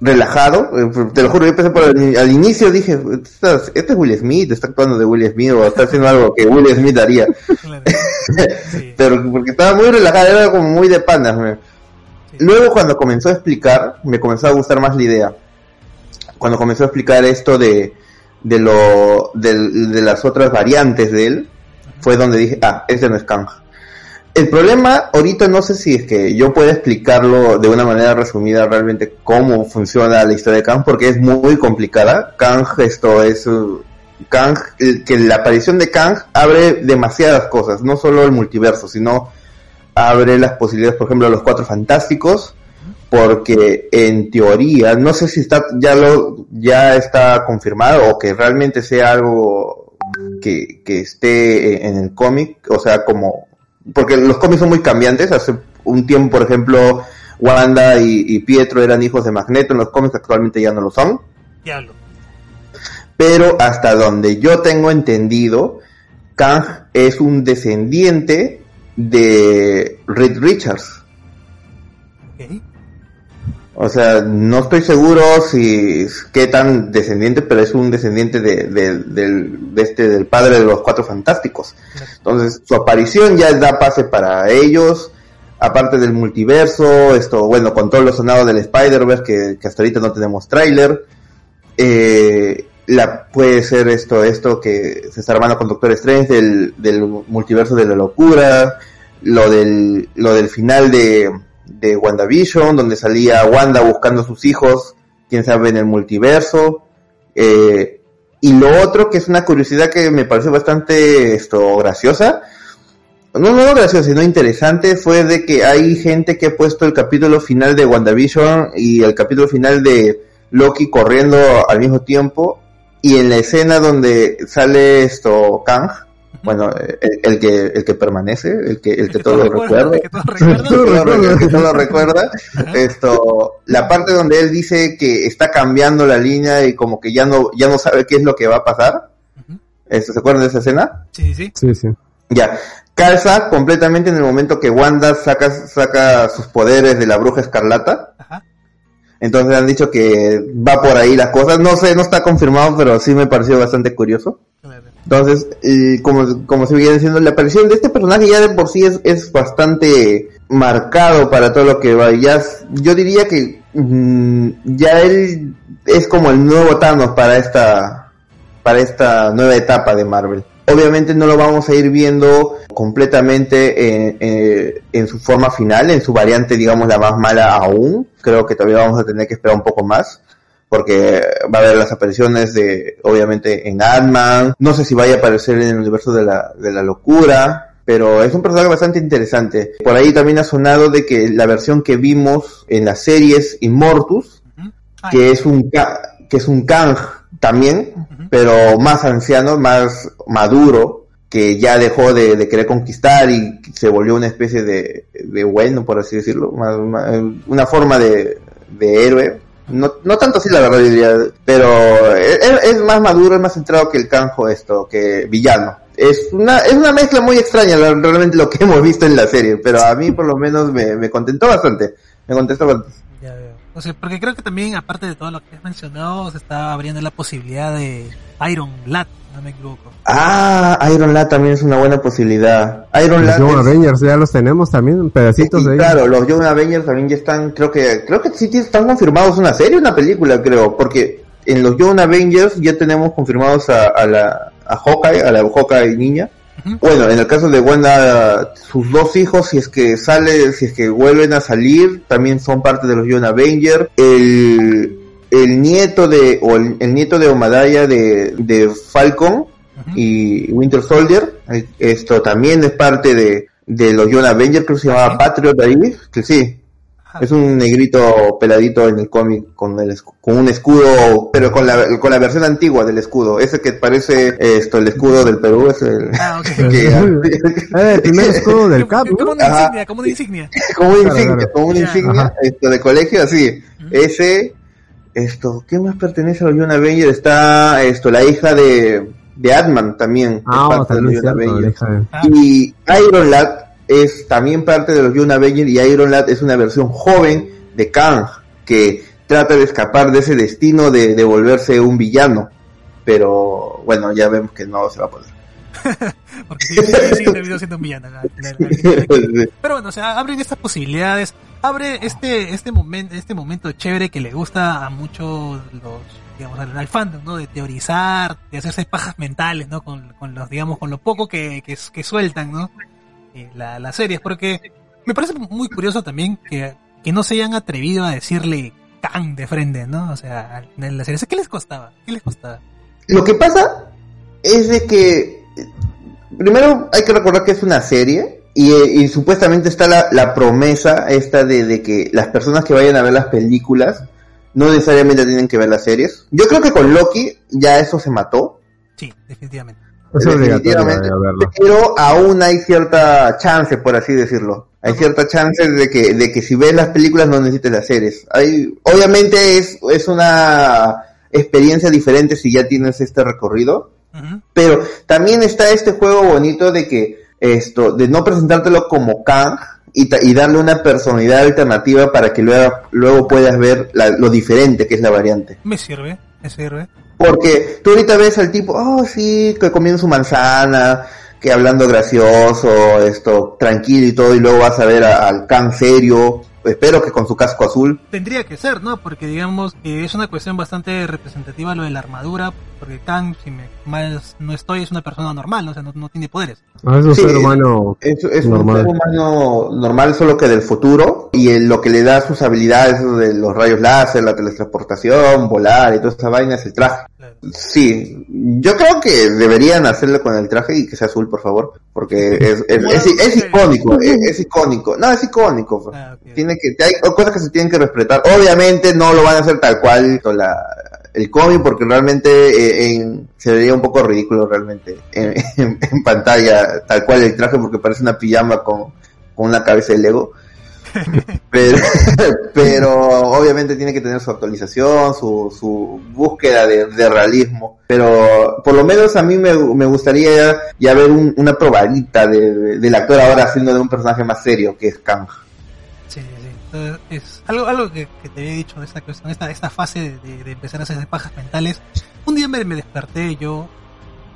relajado. Eh, Te lo juro, yo empecé por el- al inicio dije, "Estás- este es Will Smith, está actuando de Will Smith o está haciendo algo que Will Smith haría. <laughs> Claro. <laughs> Sí, Pero porque estaba muy relajada, era como muy de panas. sí. Luego cuando comenzó a explicar, me comenzó a gustar más la idea. Cuando comenzó a explicar esto de, de lo, de, las otras variantes de él, fue donde dije, ah, este no es Kang. El problema, ahorita no sé si es que yo pueda explicarlo de una manera resumida realmente cómo funciona la historia de Kang, porque es muy complicada. Kang, esto es, uh, Kang, que la aparición de Kang abre demasiadas cosas, no solo el multiverso, sino abre las posibilidades, por ejemplo, a los cuatro fantásticos, porque en teoría, no sé si está ya lo ya está confirmado o que realmente sea algo que, que esté en el cómic, o sea, como porque los cómics son muy cambiantes, hace un tiempo, por ejemplo, Wanda y, y Pietro eran hijos de Magneto en los cómics, actualmente ya no lo son. Diablo. Pero hasta donde yo tengo entendido, Kang es un descendiente de Reed Richards. Ok. O sea, no estoy seguro si qué tan descendiente, pero es un descendiente de, de- del, de este, del padre de los cuatro fantásticos. Entonces, su aparición ya da pase para ellos, aparte del multiverso, esto, bueno, con todos los sonados del Spider-Verse, que, que hasta ahorita no tenemos tráiler. Eh, la, puede ser esto, esto que se está armando con Doctor Strange del, del multiverso de la locura, lo del, lo del final de, de WandaVision, donde salía Wanda buscando a sus hijos, quién sabe, en el multiverso. Eh, y lo otro que es una curiosidad que me pareció bastante esto graciosa, no, no graciosa, sino interesante, fue de que hay gente que ha puesto el capítulo final de WandaVision y el capítulo final de Loki corriendo al mismo tiempo, y en la escena donde sale esto Kang, bueno, el, el que el que permanece, el que el que todo lo recuerda, el que todo recuerda. <laughs> todo lo recuerda, que todo lo recuerda. Esto, la parte donde él dice que está cambiando la línea y como que ya no, ya no sabe qué es lo que va a pasar. Esto, ¿Se acuerdan de esa escena? Sí, sí. Sí, sí. Ya. Calza completamente en el momento que Wanda saca, saca sus poderes de la bruja escarlata. Ajá. Entonces han dicho que va por ahí las cosas. No sé, no está confirmado, pero sí me pareció bastante curioso. Entonces, eh, como, como se viene diciendo, la aparición de este personaje ya de por sí es, es bastante marcado para todo lo que va. Ya, yo diría que mm, ya él es como el nuevo Thanos para esta, para esta nueva etapa de Marvel. Obviamente no lo vamos a ir viendo completamente en, en- en su forma final, en su variante, digamos, la más mala aún. Creo que todavía vamos a tener que esperar un poco más porque va a haber las apariciones de, obviamente, en Ant-Man, no sé si vaya a aparecer en el universo de la, de la locura, pero es un personaje bastante interesante. Por ahí también ha sonado de que la versión que vimos en las series Immortus. Ah, que es un, que es un Kang también, pero más anciano, más maduro, que ya dejó de, de querer conquistar y se volvió una especie de, de bueno, por así decirlo, más- más- una forma de, de héroe. No, no tanto así la verdad diría, pero es, más maduro, es más centrado que el canjo esto, que villano. Es una, es una mezcla muy extraña realmente lo que <laughs> hemos visto en la serie, pero a mí por lo menos me, me contentó bastante. Me contestó bastante. O sea, porque creo que también, aparte de todo lo que has mencionado, se está abriendo la posibilidad de Iron Lad, no me equivoco. Ah, Iron Lad también es una buena posibilidad. Iron Los Lad Young es- Avengers ya los tenemos también, pedacitos y de ellos. claro, los Young Avengers también ya están, creo que, creo que sí están confirmados una serie, una película, creo, porque en los Young Avengers ya tenemos confirmados a, a la, a Hawkeye, a la Hawkeye niña. Bueno, en el caso de Wanda, sus dos hijos, si es que sale, si es que vuelven a salir, también son parte de los Young Avengers. El, el nieto de, o el, el nieto de Omadaya de, de Falcon, y Winter Soldier. Esto también es parte de, de los Young Avengers, creo que se llamaba. Patriot ahí. Que sí. Es un negrito peladito en el cómic con, el, con un escudo, pero con la, con la versión antigua del escudo. Ese que parece esto, el escudo del Perú, es el. Ah, ok. <laughs> que- Eh, el primer escudo del Cap, Como una insignia, como una insignia. <laughs> como una Claro, insignia, claro. como una Ya. insignia Ajá. esto de colegio, así. Ese, esto, ¿qué más pertenece a los Young Avengers? Está esto, la hija de, de Atman también. es Ah, también cierto, de- Ah, Y Iron Lad es también parte de los Young Avengers y Iron Lad es una versión joven de Kang que trata de escapar de ese destino de, de volverse un villano. Pero bueno, ya vemos que no se va a poder. <laughs> porque sí, sí, terminó siendo un villano. la- la- la- <laughs> Pero bueno, o sea, abren estas posibilidades, abre este este momento este momento chévere que le gusta a muchos los digamos al, al fandom, ¿no? De teorizar, de hacerse pajas mentales, ¿no? Con, con los digamos con lo poco que, que, que sueltan, ¿no? Eh, la, las series, porque me parece muy curioso también que, que no se hayan atrevido a decirle Kang de frente, ¿no? O sea, en la serie, ¿qué les costaba? ¿Qué les costaba? Lo que pasa es de que primero hay que recordar que es una serie y, y supuestamente está la, la promesa esta de, de que las personas que vayan a ver las películas no necesariamente tienen que ver las series. Yo creo que con Loki ya eso se mató. Sí, definitivamente. Es obligatorio Definitivamente, verlo. pero aún hay cierta chance, por así decirlo. Hay cierta chance de que, de que si ves las películas no necesites las series. Hay, obviamente es, es una experiencia diferente si ya tienes este recorrido, pero también está este juego bonito de que esto, de no presentártelo como Kang y darle una personalidad alternativa para que luego, luego puedas ver la- lo diferente que es la variante. Me sirve, me sirve. Porque tú ahorita ves al tipo, oh sí, que comiendo su manzana, que hablando gracioso, esto, tranquilo y todo, y luego vas a ver al can serio, espero que con su casco azul. Tendría que ser, ¿no? Porque digamos que es una cuestión bastante representativa lo de la armadura, porque Kang, si me mal no estoy, es una persona normal, ¿no? O sea, no, no tiene poderes. Ah, es un Sí, ser humano. Es, es un Normal. ser humano normal, solo que del futuro, y el- lo que le da sus habilidades de los rayos láser, la teletransportación, volar y toda esa vaina es el traje. Claro. Sí, yo creo que deberían hacerlo con el traje y que sea azul, por favor, porque es, es, es- es icónico, es, es icónico, no, es icónico. Ah. Tiene que, hay cosas que se tienen que respetar. Obviamente no lo van a hacer tal cual con la, el cómic, porque realmente eh, en- se vería un poco ridículo realmente en, <laughs> en- en pantalla, tal cual el traje, porque parece una pijama con, con una cabeza de Lego. <laughs> pero, <laughs> pero obviamente tiene que tener su actualización, su, su búsqueda de, de realismo. Pero por lo menos a mí me, me gustaría ya ver un- una probadita de, de- del actor ahora haciendo de un personaje más serio, que es Kang. Entonces, es algo, algo que, que te había dicho de esta cuestión, esta, esta fase de, de- empezar a hacer pajas mentales. Un día me, me desperté yo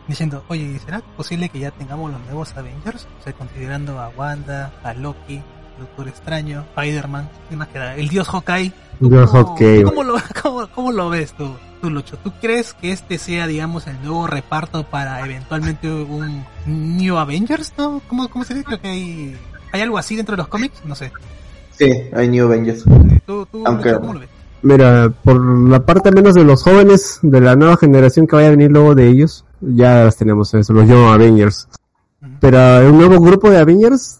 diciendo, oye, ¿será posible que ya tengamos los nuevos Avengers? O sea, considerando a Wanda, a Loki, Doctor Extraño, Spider-Man, ¿qué más queda? El dios Hawkeye. ¿Tú Dios cómo- Hawkeye. ¿Cómo lo, <laughs> cómo, cómo lo ves tú, tú, Lucho? ¿Tú crees que este sea, digamos, el nuevo reparto para eventualmente un New Avengers? ¿No? ¿Cómo, cómo se dice? Creo que hay, hay algo así dentro de los cómics, no sé. Sí, hay New Avengers. ¿Tú, tú Aunque- Lucho, cómo lo ves? Mira, por la parte menos de los jóvenes de la nueva generación que vaya a venir luego de ellos, ya las tenemos, eso, los Young Avengers. Pero un nuevo grupo de Avengers,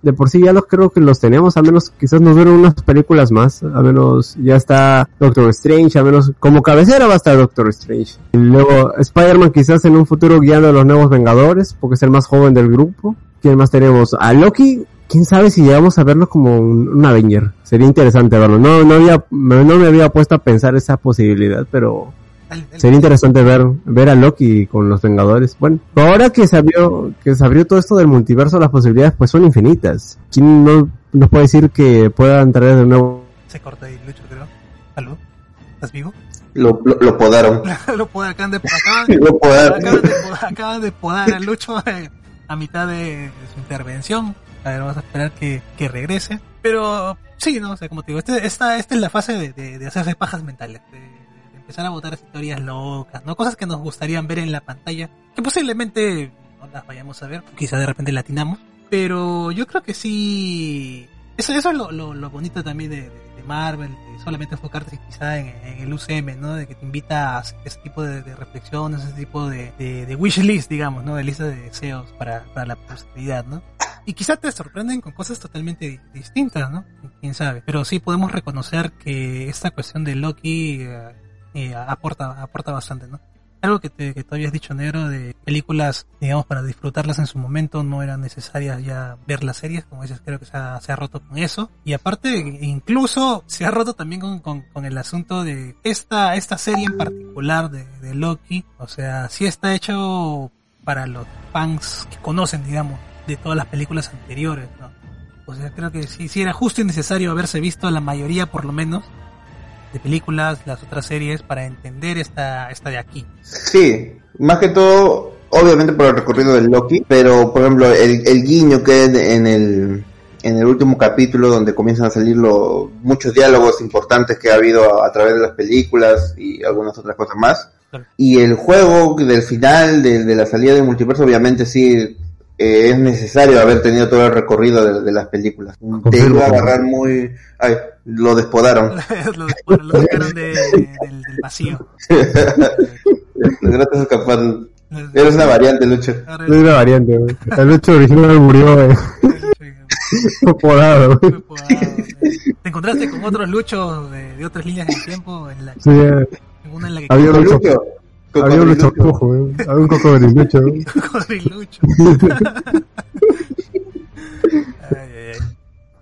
de por sí ya los creo que los tenemos, a menos quizás nos duren unas películas más, a menos ya está Doctor Strange, a menos como cabecera va a estar Doctor Strange. Y luego Spider-Man quizás en un futuro guiando a los nuevos Vengadores, porque es el más joven del grupo. ¿Quién más tenemos? A Loki, quién sabe si llegamos a verlo como un, un Avenger. Sería interesante verlo. No, no había, me- no me había puesto a pensar esa posibilidad, pero sería interesante ver, ver a Loki con los Vengadores. Bueno, ahora que se abrió, que se abrió todo esto del multiverso, las posibilidades pues son infinitas. ¿Quién no nos puede decir que puedan traer de nuevo? Se corta ahí, Lucho, creo. ¿Salud? ¿Estás vivo? Lo, lo, lo podaron. <laughs> lo pod- acaban de, acaban, <laughs> Lo podaron. acaban de, acaban de podar a Lucho eh, a mitad de su intervención. A ver, vamos a esperar que, que regrese. Pero sí, ¿no? O sea, como te digo, este, esta, esta es la fase de, de, de hacerse pajas mentales. De, de empezar a botar historias locas, ¿no? Cosas que nos gustarían ver en la pantalla. Que posiblemente no las vayamos a ver. Quizá de repente latinamos. Pero yo creo que sí. Eso, eso es lo, lo, lo bonito también de, de- Marvel, de solamente enfocarte quizá en, en el UCM, ¿no? De que te invita a hacer ese tipo de, de reflexiones, ese tipo de, de wish list, digamos, ¿no? De lista de deseos para, para la posteridad, ¿no? Y quizá te sorprenden con cosas totalmente di- distintas, ¿no? Quién sabe. Pero sí podemos reconocer que esta cuestión de Loki eh, eh, aporta, aporta bastante, ¿no? Algo que, te, que tú habías dicho, Negro, de películas, digamos, para disfrutarlas en su momento, no eran necesarias ya ver las series, como dices, creo que se ha, se ha roto con eso. Y aparte, incluso se ha roto también con, con, con el asunto de esta, esta serie en particular de, de Loki. O sea, sí está hecho para los fans que conocen, digamos, de todas las películas anteriores, ¿no? O sea, creo que sí, sí era justo y necesario haberse visto la mayoría, por lo menos, de películas, las otras series, para entender esta, esta de aquí. Sí, más que todo, obviamente por el recorrido del Loki, pero por ejemplo, el, el guiño que hay en el, en el último capítulo donde comienzan a salir lo- muchos diálogos importantes que ha habido a, a través de las películas y algunas otras cosas más. Claro. Y el juego del final, de, de la salida del multiverso, obviamente sí eh, es necesario haber tenido todo el recorrido de, de las películas. Te iba a agarrar muy... Ay, lo despodaron. <laughs> lo, bueno, lo sacaron de- del, del vacío. Lograste escapar. Eres una variante, Lucho. Ahora Es una variante, güey. El hecho original murió, <laughs> Podado, Fue güey. podado. Te encontraste con otros luchos de, de otras líneas del tiempo, en, la, Sí, en una en la que Había un lucho. Había un lucho güey. Había un cocodrilucho, <laughs> güey. Cocodrilucho. <laughs> Ay, ay, ay.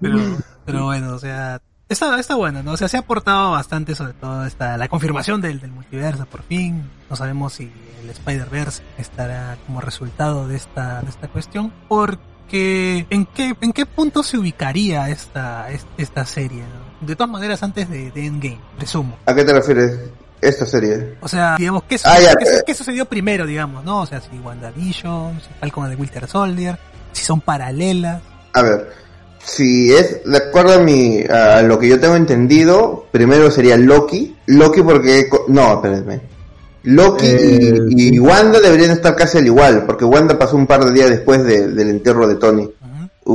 Pero, pero bueno, o sea, está, está bueno, ¿no? O sea, se ha aportado bastante, sobre todo esta, la confirmación del, del multiverso, por fin. No sabemos si el Spider-Verse estará como resultado de esta, de esta cuestión. Porque, ¿en qué, en qué punto se ubicaría esta, es- esta serie? ¿no? De todas maneras, antes de, de Endgame, presumo. ¿A qué te refieres? Esta serie. O sea, digamos, ¿qué, su- Ah, ya, qué eh. qué sucedió primero, digamos, no? O sea, si WandaVision, si Falcon the Winter Soldier, si son paralelas. A ver, si es de acuerdo a, mi, a lo que yo tengo entendido, primero sería Loki. Loki porque... No, espérenme. Loki Eh, y, y Wanda deberían estar casi al igual, porque Wanda pasó un par de días después de- del entierro de Tony.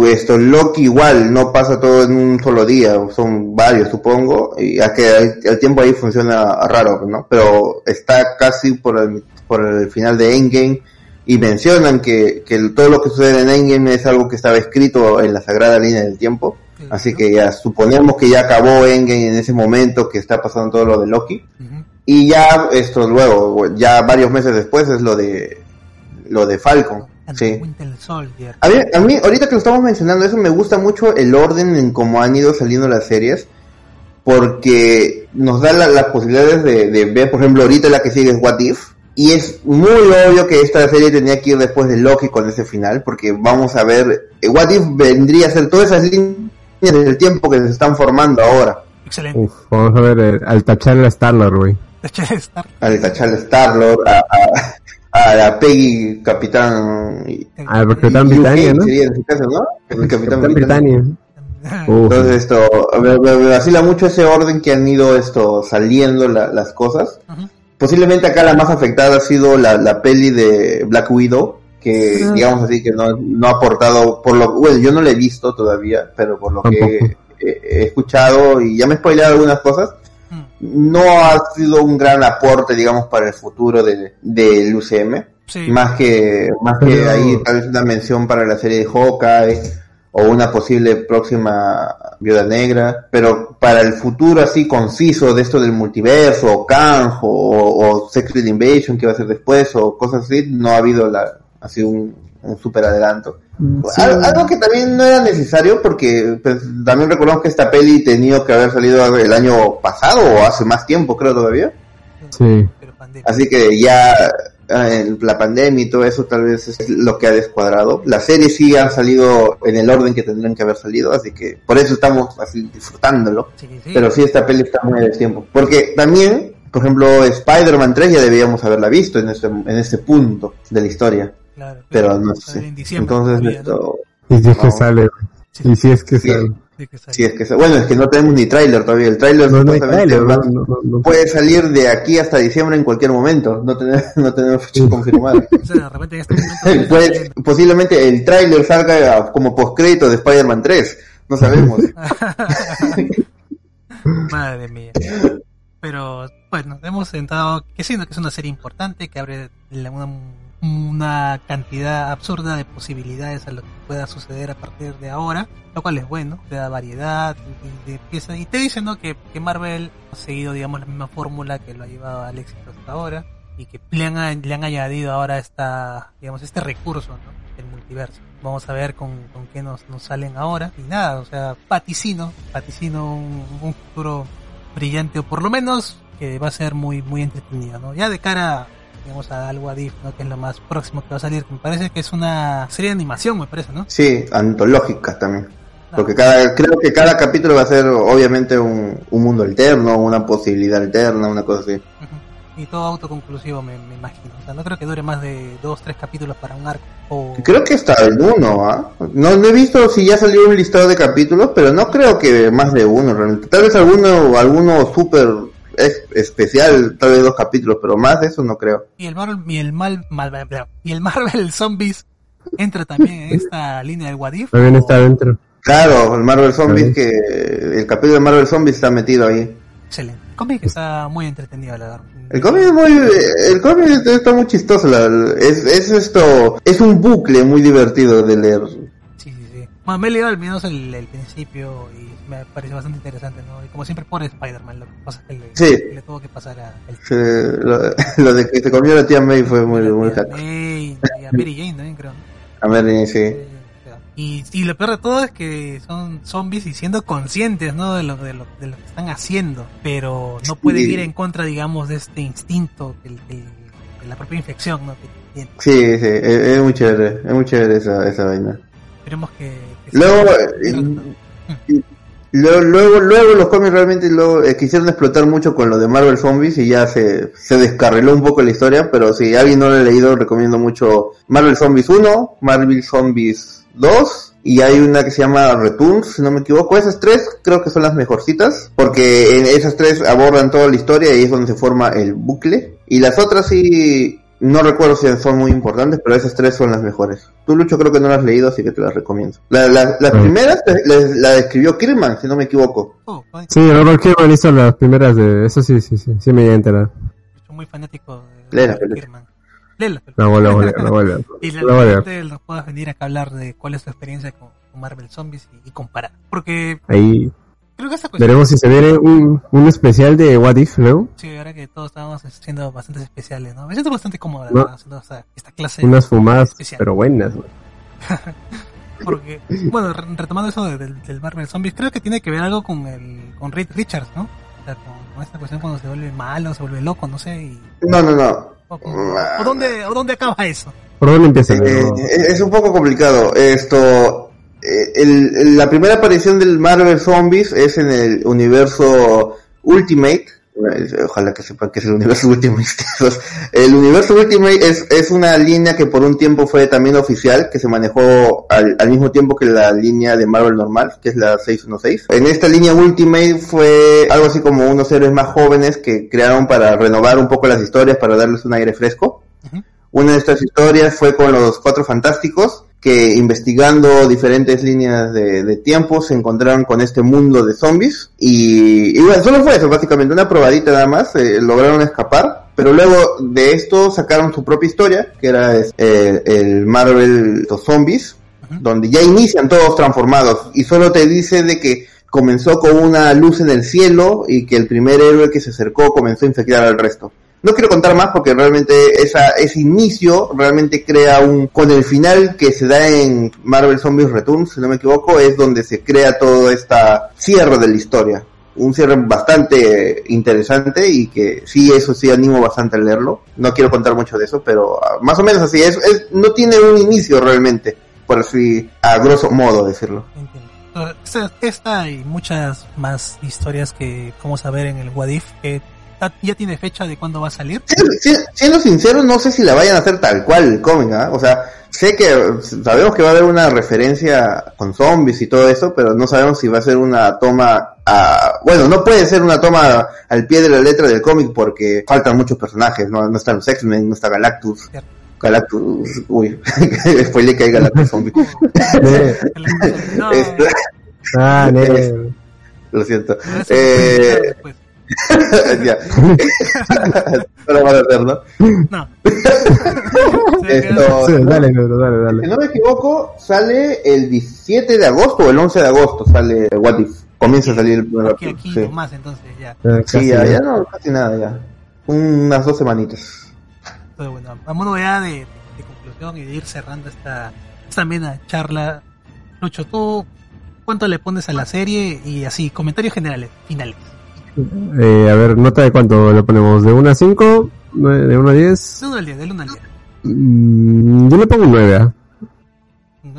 Esto, Loki igual, no pasa todo en un solo día, son varios supongo, y a que el, tiempo ahí funciona raro, ¿no? Pero está casi por el, por el final de Endgame, y mencionan que, todo lo que sucede en Endgame es algo que estaba escrito en la sagrada línea del tiempo, así que ya suponemos que ya acabó Endgame en ese momento que está pasando todo lo de Loki, y ya esto luego, ya varios meses después es lo de, lo de Falcon, And the sí. Winter Soldier. A mí, a mí, ahorita que lo estamos mencionando, eso me gusta mucho el orden en cómo han ido saliendo las series, porque nos da la- las posibilidades de, de ver, por ejemplo, ahorita la que sigue es What If, y es muy obvio que esta serie tenía que ir después de Loki con ese final, porque vamos a ver, eh, What If vendría a ser todas esas líneas del tiempo que se están formando ahora. Excelente. Uf, vamos a ver eh, al tachar la Star-Lord, güey. Al tachar Star-Lord, a, a, a la Peggy Capitán... y- Ah, el Capitán Britannia, ¿no? Sería en ese caso, ¿no? El Capitán, Capitán Britannia. Entonces esto, me, me- me vacila mucho ese orden que han ido esto saliendo la- las cosas. Posiblemente acá la más afectada ha sido la, la peli de Black Widow, que Ah. digamos así que no, no ha aportado, por lo bueno, yo no la he visto todavía, pero por lo que he, he escuchado y ya me he spoileado algunas cosas. No ha sido un gran aporte, digamos, para el futuro de- del UCM. Sí. Más que, más que Pero- ahí tal vez una mención para la serie de Hawkeye o una posible próxima Viuda Negra, pero para el futuro así conciso de esto del multiverso o Kang o, o Secret Invasion que va a ser después o cosas así, no ha habido la, así un, un super adelanto. sí. Al- Algo que también no era necesario porque pues, también recordamos que esta peli tenía que haber salido el año pasado o hace más tiempo creo todavía. Sí. Así que ya eh, la pandemia y todo eso tal vez es lo que ha descuadrado. Las series sí han salido en el orden que tendrían que haber salido, así que por eso estamos así disfrutándolo. Sí, sí. Pero sí, esta peli está muy del tiempo. Porque también, por ejemplo, Spider-Man 3 ya debíamos haberla visto en este, en este punto de la historia. Claro, Pero no sé. En Entonces, todavía, ¿no? esto, Y si es que No. sale. Sí, Y si es que Sí. sale. sí que es que bueno, es que no tenemos ni tráiler todavía. El tráiler No, no supuestamente trailer, no, no, no, no. puede salir de aquí hasta diciembre en cualquier momento. No tenemos, <laughs> no tenemos fecha confirmada. <laughs> O sea, de repente en este momento <laughs> está saliendo. posiblemente el tráiler salga como postcrédito de Spider-Man 3. No sabemos. Madre mía. Pero bueno, hemos sentado que siendo que es una serie importante que abre la- una, una cantidad absurda de posibilidades a lo que pueda suceder a partir de ahora, lo cual es bueno, te da variedad y, de pieza- y te dice ¿no? que, que Marvel ha seguido digamos la misma fórmula que lo ha llevado al éxito hasta ahora y que le han, le han añadido ahora esta digamos este recurso ¿no? del multiverso. Vamos a ver con, con qué nos, nos salen ahora. Y nada, o sea, paticino, paticino un, un futuro brillante, o por lo menos que va a ser muy, muy entretenido, ¿no? Ya de cara, digamos, a algo Adif, ¿no? Que es lo más próximo que va a salir. Me parece que es una serie de animación, me parece, ¿no? Sí, antológicas también. Porque cada, creo que cada capítulo va a ser obviamente un, un mundo alterno, una posibilidad alterna, una cosa así. Y todo autoconclusivo, me, me imagino. O sea, no creo que dure más de dos, tres capítulos para un arco. O... Creo que está en uno, ¿ah? No, no he visto si ya salió un listado de capítulos, pero no creo que más de uno realmente. Tal vez alguno, alguno súper es- especial, tal vez dos capítulos, pero más de eso no creo. Y el Marvel, y el mal, mal- y el Marvel <laughs> Zombies entra también en esta línea del Wadif. También está adentro. Claro, el Marvel Zombies, que el capítulo de Marvel Zombies está metido ahí. Excelente. El cómic está muy entretenido, la verdad. El cómic es muy, el cómic está muy chistoso, la- es, es esto, es un bucle muy divertido de leer. Bueno, me he leído al menos el, el principio y me parece bastante interesante, ¿no? Y como siempre por Spider-Man, lo que pasa es que le, Sí. le tuvo que pasar a, el- Sí, lo, <laughs> lo de que se comió la tía May fue muy, muy hack. May y a <laughs> Mary Jane también, creo. A ver, sí. Y, y lo peor de todo es que son zombies y siendo conscientes, ¿no? De lo, de lo, de lo que están haciendo, pero no pueden Sí. ir en contra, digamos, de este instinto, del- de la propia infección, ¿no? Que tienen. Sí, sí, es, es muy chévere, es muy chévere esa, esa vaina. Esperemos que... que Luego, sea- eh, luego, luego, luego los cómics realmente luego, eh, quisieron explotar mucho con lo de Marvel Zombies y ya se, se descarriló un poco la historia, pero si alguien no lo ha leído, recomiendo mucho Marvel Zombies 1, Marvel Zombies 2 y hay una que se llama Returns, si no me equivoco. Esas tres creo que son las mejorcitas, porque en esas tres abordan toda la historia y es donde se forma el bucle. Y las otras sí, no recuerdo si son muy importantes, pero esas tres son las mejores. Tú, Lucho, creo que no las has leído, así que te las recomiendo. La- la- las Ah. primeras la, la- la escribió Kirman, si no me equivoco. Oh, Sí, Robert Kirkman hizo las primeras de... Eso sí, sí, sí, sí me llegué a enterar. soy muy fanático de. Kirkman. Léela, pero- La voy a leer, la voy a leer. Y la La voy a leer. gente nos puedas venir acá a hablar de cuál es tu experiencia con, con Marvel Zombies y, y comparar. Porque Ahí creo que esta cuestión... veremos si se viene un, un especial de What If luego. Sí, ahora que todos estábamos haciendo bastantes especiales, ¿no? Me siento bastante cómodo, la No. haciendo esta, esta clase Unas fumadas, especial. pero buenas. güey. <laughs> Porque, bueno, re- retomando eso de- del, del Marvel Zombies, creo que tiene que ver algo con el con Reed Richards, ¿no? O sea, con, con esta cuestión cuando se vuelve malo, se vuelve loco, no sé, y, No, no, no. o, o- o dónde, o dónde acaba eso. ¿Por dónde empieza? Eh, es un poco complicado. Esto, el- el- la primera aparición del Marvel Zombies es en el universo Ultimate. Eh, Ojalá que sepan que es el universo <laughs> Ultimate. el universo Ultimate es, es una línea que por un tiempo fue también oficial, que se manejó al, al mismo tiempo que la línea de Marvel normal, que es la 616. En esta línea Ultimate fue algo así como unos héroes más jóvenes que crearon para renovar un poco las historias, para darles un aire fresco. Una de estas historias fue con los Cuatro Fantásticos, que investigando diferentes líneas de, de tiempo se encontraron con este mundo de zombies. Y, y bueno, solo fue eso, básicamente, una probadita nada más, eh, lograron escapar. Pero luego de esto sacaron su propia historia, que era eh, el Marvel Los Zombies, donde ya inician todos transformados y solo te dice de que comenzó con una luz en el cielo y que el primer héroe que se acercó comenzó a infectar al resto. No quiero contar más porque realmente esa, ese inicio realmente crea un, con el final que se da en Marvel Zombies Returns, si no me equivoco, es donde se crea todo esta cierre de la historia. Un cierre bastante interesante y que sí, eso sí animo bastante a leerlo. No quiero contar mucho de eso, pero ah, más o menos así es, es no tiene un inicio realmente, por así, a grosso modo decirlo. Entiendo. Esta, y muchas más historias que vamos a ver en el What If, que ta- ya tiene fecha de cuándo va a salir. Siendo, si- siendo sincero, no sé si la vayan a hacer tal cual el cómic, ¿ah? O sea, sé que sabemos que va a haber una referencia con zombies y todo eso, pero no sabemos si va a ser una toma a... Bueno, no puede ser una toma al pie de la letra del cómic porque faltan muchos personajes, no, no están los X-Men, no está Galactus. Cierto. Galactus, uy, <laughs> spoiler que hay Galactus zombie. <laughs> Eh, <laughs> No, Este, ah, ne- lo siento. Eh, después. <laughs> no <laughs> lo van a hacer, ¿no? No. <laughs> Esto- sí, dale, Pedro, dale, dale. Si no me equivoco, sale el 17 de agosto o el 11 de agosto sale What If. Comienza a salir el primer Aquí, aquí sí. nomás, entonces ya. Eh, Sí, ya, ¿no? ya no, casi nada ya. Unas dos semanitas. Entonces, bueno, vamos ya de, de conclusión y de ir cerrando esta, esta amena charla. Lucho, ¿tú cuánto le pones a la serie? Y así, comentarios generales, finales. Eh, a ver, nota de cuánto le ponemos, de 1 a 5, de 1 a 10. De uno al día, del uno al día. Mm, yo le pongo un 9, ¿ah?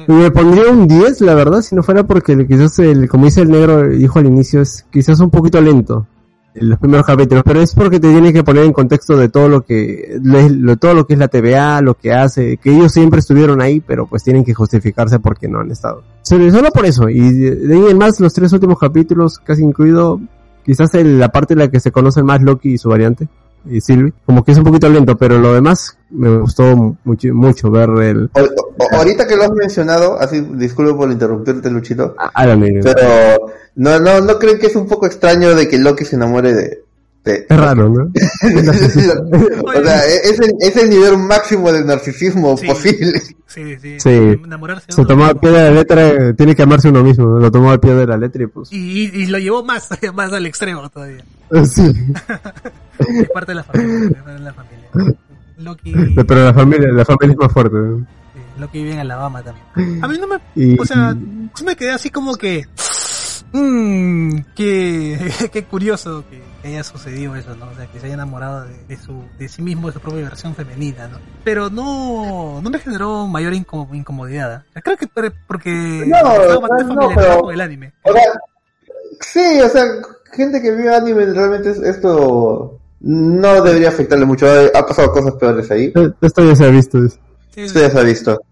Me pondría un 10, la verdad, si no fuera porque quizás, el, como dice el negro, dijo al inicio, es quizás un poquito lento en los primeros capítulos, pero es porque te tiene que poner en contexto de todo lo que, le- lo- todo lo que es la TVA, lo que hace, que ellos siempre estuvieron ahí, pero pues tienen que justificarse porque no han estado. Solo, solo por eso, y de ahí en más, los tres últimos capítulos, casi incluido, quizás el- la parte en la que se conocen más Loki y su variante, y Sylvie, como que es un poquito lento, pero lo demás me gustó mucho, mucho ver el, O- o- ahorita que lo has mencionado, así, disculpe por interrumpirte, Luchito, Negro. pero no, no, no creen que es un poco extraño de que Loki se enamore de. Es raro, ¿no? <laughs> o sea, es el, es el nivel máximo de narcisismo Sí. posible. Sí, sí. Sí. Enamorarse de Se tomó al pie de la letra, tiene que amarse uno mismo, ¿no? lo tomó al pie de la letra y pues... Y, y, y lo llevó más, <laughs> más al extremo todavía. Sí, Es <laughs> parte de la familia. es parte de la familia. Loki, pero la familia, la familia es más fuerte. ¿no? sí, Loki vive en Alabama también. A mí no me Y, O sea, sí me quedé así como que. Mmm, qué, qué curioso que, que haya sucedido eso, ¿no? O sea, que se haya enamorado de, de su, de sí mismo, de su propia versión femenina, ¿no? Pero no, no me generó mayor inco- incomodidad. ¿eh? Creo que por- porque No, bastante no, pero- con el anime. O sea, sí, o sea, gente que vive anime realmente es- esto no debería afectarle mucho. Ha ha pasado cosas peores ahí. eh, esto ya se ha visto. es- Sí, Esto ya se ha visto.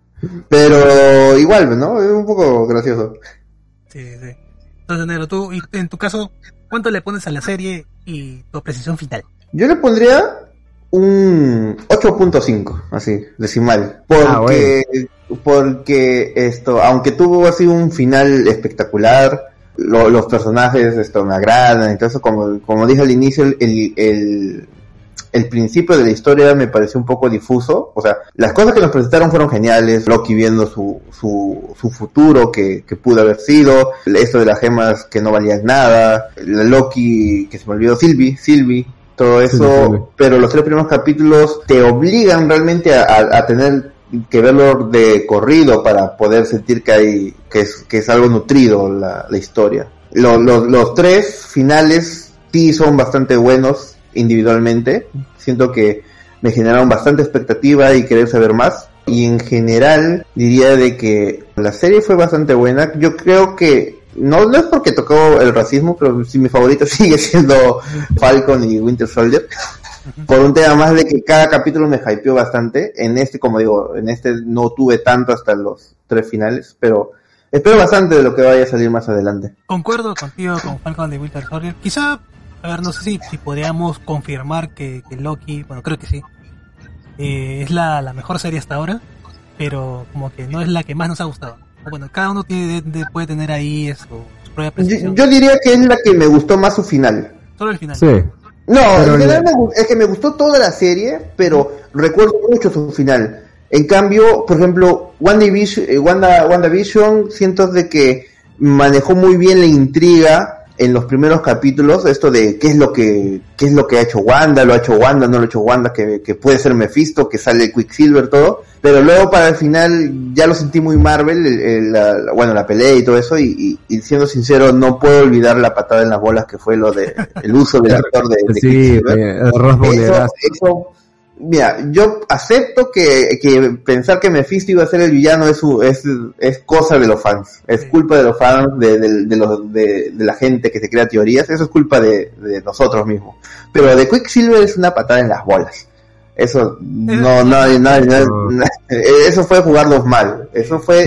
Pero igual, ¿no? Es un poco gracioso. sí, sí. Entonces, Nero, tú, y en tu caso, ¿cuánto le pones a la serie y tu apreciación final? Yo le pondría un 8.5, así, decimal. Porque, porque esto, aunque tuvo así un final espectacular, lo- los personajes esto me agradan, entonces como, como dije al inicio, el, el, el principio de la historia me pareció un poco difuso, o sea, las cosas que nos presentaron fueron geniales, Loki viendo su, su, su futuro que, que pudo haber sido, esto de las gemas que no valían nada, la Loki que se me olvidó, Sylvie, Sylvie, todo Sí, eso, pero los tres primeros capítulos te obligan realmente a, a- a tener que verlo de corrido para poder sentir que hay que es, que es algo nutrido la, la historia. Lo- lo- los tres finales sí son bastante buenos individualmente. Siento que me generaron bastante expectativa y querer saber más. Y en general diría de que la serie fue bastante buena. Yo creo que no, no es porque tocó el racismo, pero sí mi favorito <laughs> sigue siendo Falcon y Winter Soldier. Por un tema más de que cada capítulo me hypeó bastante. En este, como digo, en este no tuve tanto hasta los tres finales, pero espero bastante de lo que vaya a salir más adelante. Concuerdo contigo con Falcon de Winter Soldier. Quizá, a ver, no sé si, si podríamos confirmar que, que Loki, bueno, creo que sí, eh, es la, la mejor serie hasta ahora, pero como que no es la que más nos ha gustado. Bueno, cada uno tiene, de- de- puede tener ahí su, su propia Yo, yo diría que es la que me gustó más su final. Solo el final. Sí, No, Pero en general me es que me gustó toda la serie, pero recuerdo mucho su final. En cambio, por ejemplo, WandaVision, eh, Wanda, WandaVision siento de que manejó muy bien la intriga en los primeros capítulos, esto de qué es lo que, qué es lo que ha hecho Wanda, lo ha hecho Wanda, no lo ha hecho Wanda, que, que puede ser Mephisto, que sale Quicksilver, todo. Pero luego para el final ya lo sentí muy Marvel, el- el- la- bueno, la pelea y todo eso, y, y- y siendo sincero, no puedo olvidar la patada en las bolas que fue lo de, el uso del <laughs> actor de, de sí, Quicksilver. eh, eso, mira, yo acepto que, que pensar que Mephisto iba a ser el villano es, es, es cosa de los fans, es culpa de los fans, de, de, de los, de, de la gente que se crea teorías, eso es culpa de, de nosotros mismos. Pero de Quicksilver es una patada en las bolas. Eso no, no, no, no- no- <laughs> eso fue jugarlos mal. Eso fue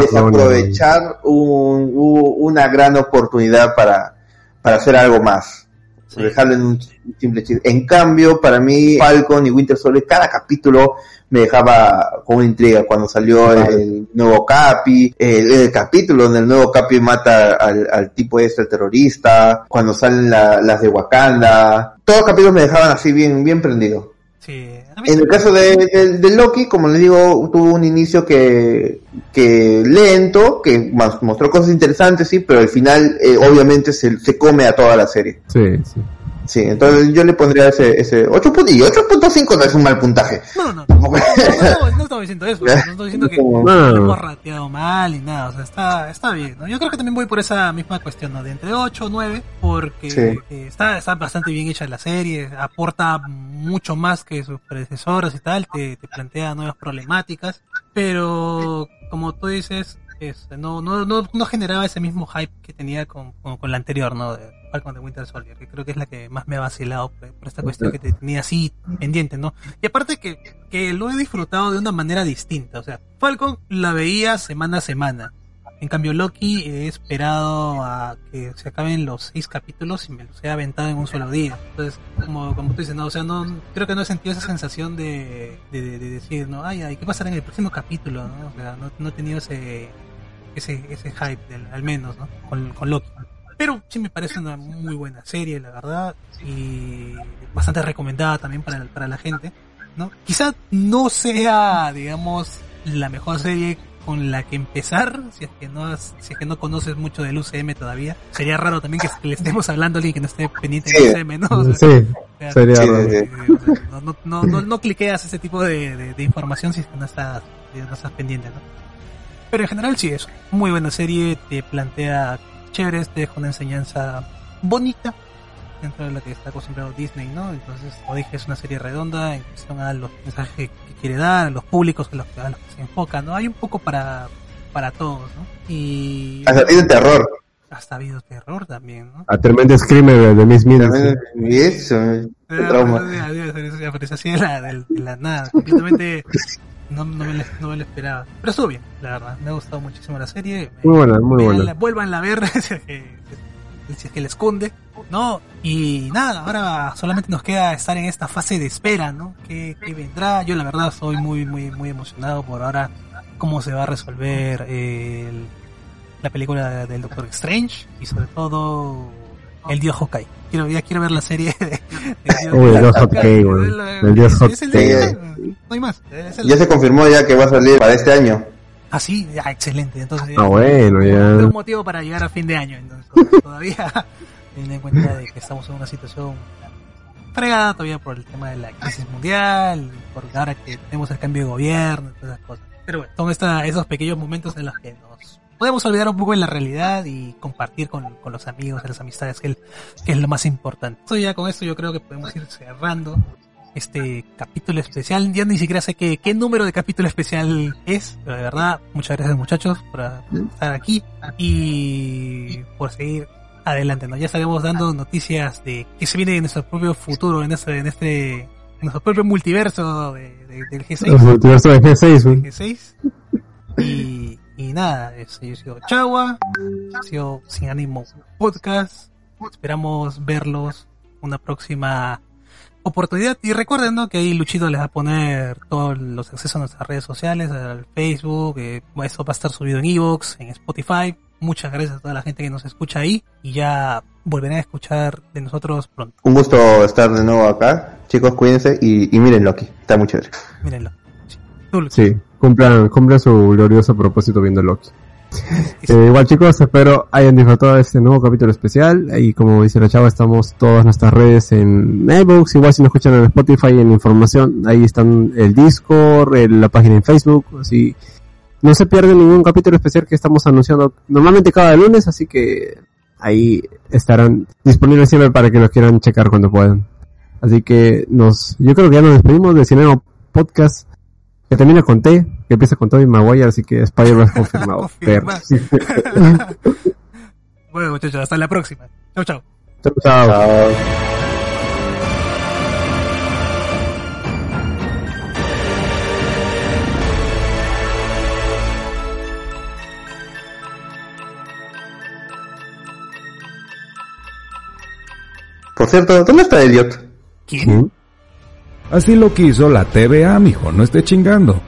desaprovechar un- u- una gran oportunidad para, para hacer algo más. Sí. Dejarlo en un simple chiste. En cambio, para mí, Falcon y Winter Soldier, cada capítulo me dejaba con una intriga. Cuando salió el, el nuevo Capi, el, el capítulo donde el nuevo Capi mata al, al tipo este, el terrorista, cuando salen la- las de Wakanda. Todos los capítulos me dejaban así bien, bien prendido. Sí. En el caso de, de- de Loki, como les digo, tuvo un inicio que, que lento, que mostró cosas interesantes, sí, pero al final eh, obviamente se, se come a toda la serie. Sí, sí. Sí, entonces yo le pondría ese, ese 8 puntos, y 8.5 no es un mal puntaje. No, no, no. <laughs> No, no, no estamos diciendo eso. No estamos diciendo que No. hemos rateado mal ni nada. O sea, está, está bien. ¿no? Yo creo que también voy por esa misma cuestión, ¿no? De entre 8 o 9, porque Sí. eh, está, está bastante bien hecha la serie. Aporta mucho más que sus predecesoras y tal. Te, te plantea nuevas problemáticas. Pero, como tú dices, este, no, no, no, generaba ese mismo hype que tenía con, con, la anterior, ¿no? Falcon de Winter Soldier, que creo que es la que más me ha vacilado por, esta cuestión que te tenía así pendiente, ¿no? Y aparte que, que lo he disfrutado de una manera distinta, o sea, Falcon la veía semana a semana. En cambio, Loki he esperado a que se acaben los seis capítulos y me los he aventado en un solo día. Entonces, como, como tú dices, o sea, no, creo que no he sentido esa sensación de- de decir, no, ay, ay, ¿qué pasará en el próximo capítulo? ¿no? O sea, no, no he tenido ese, ese, ese hype, del, al menos, ¿no? Con, con Loki. Pero sí me parece una muy buena serie, la verdad, y bastante recomendada también para, para la gente, ¿no? Quizá no sea, digamos, la mejor serie con la que empezar, si es que no has- si es que no conoces mucho del UCM todavía. Sería raro también que le estemos hablando a alguien que no esté pendiente Sí. del UCM, ¿no? O sea, Sí, claro. sería Sí, raro. sí, Eh, no, no, no, no, no cliqueas ese tipo de, de- de información si es que no estás, si no estás pendiente, ¿no? Pero en general sí es muy buena serie, te plantea chéveres, te deja una enseñanza bonita dentro de lo que está acostumbrado Disney, ¿no? Entonces, como dije, es una serie redonda en cuestión a los mensajes que quiere dar, a los públicos a los, a los que se enfoca, ¿no? Hay un poco para, para todos, ¿no? Y Hasta tiene terror. hasta ha habido terror también, ¿no? A tremendo screamer de, de Miss Minutes. Y eso, trauma. Ah, apareció así la, de la nada, completamente no, no, me lo, no me lo esperaba. Pero estuvo bien, la verdad, me ha gustado muchísimo la serie. Muy buena, muy buena. Vuelvan a ver <laughs> si es que, si es que les cunde, ¿no? Y nada, ahora solamente nos queda estar en esta fase de espera, ¿no? ¿Qué, qué vendrá? Yo la verdad estoy muy, muy, muy emocionado por ahora cómo se va a resolver el- la película del Doctor Strange y sobre todo el dios Hawkeye. Quiero, ya quiero ver la serie de, de Uy, el dios Hawkeye. El- dios es- es Hawkeye. no hay más. es el- Ya se confirmó ya que va a salir para este año. Ah, sí, ya, excelente. Entonces, Ah, bueno, un ya. motivo para llegar a fin de año. Entonces, <laughs> todavía, teniendo en cuenta de que estamos en una situación fregada todavía por el tema de la crisis mundial, por ahora que tenemos el cambio de gobierno, y todas esas cosas. Pero bueno, son esta, esos pequeños momentos en los que nos podemos olvidar un poco de la realidad y compartir con, con los amigos, las amistades, que, el- que es lo más importante. Entonces ya con esto yo creo que podemos ir cerrando este capítulo especial. Ya ni siquiera sé qué, qué número de capítulo especial es, pero de verdad, muchas gracias muchachos por estar aquí y por seguir adelante. ¿no? Ya estaremos dando noticias de que se viene en nuestro propio futuro, en este, en este, en nuestro propio multiverso de- de- del G6. El multiverso de G6, weón. G6. Y, y nada, eso, yo he sido Chagua, he sido Sin Ánimo Podcast. Esperamos verlos una próxima oportunidad. Y recuerden ¿no? que ahí Luchito les va a poner todos los accesos a nuestras redes sociales, al Facebook. eh, esto va a estar subido en Evox, en Spotify. Muchas gracias a toda la gente que nos escucha ahí. Y ya volverán a escuchar de nosotros pronto. Un gusto estar de nuevo acá. Chicos, cuídense y, y miren Loki. Está muy chévere. Mírenlo. Sí. Cumplan, cumplan su glorioso propósito viendo Loki. Eh, igual chicos, espero hayan disfrutado de este nuevo capítulo especial. Y como dice la chava, estamos todas nuestras redes en iBooks. Igual si nos escuchan en Spotify, en información, ahí están el Discord, el- la página en Facebook. Así no se pierden ningún capítulo especial que estamos anunciando normalmente cada lunes. Así que ahí estarán disponibles siempre para que los quieran checar cuando puedan. Así que nos, yo creo que ya nos despedimos de Cinema Podcast que termina con T, que empieza con Tobey Maguire, así que Spider-Man <laughs> confirmado. Confirmado. <laughs> Bueno, muchachos, hasta la próxima. Chau, chau. Chao, chao. Chao. Por cierto, ¿dónde está Elliot? ¿Quién? Así lo quiso la TVA, mijo, no esté chingando.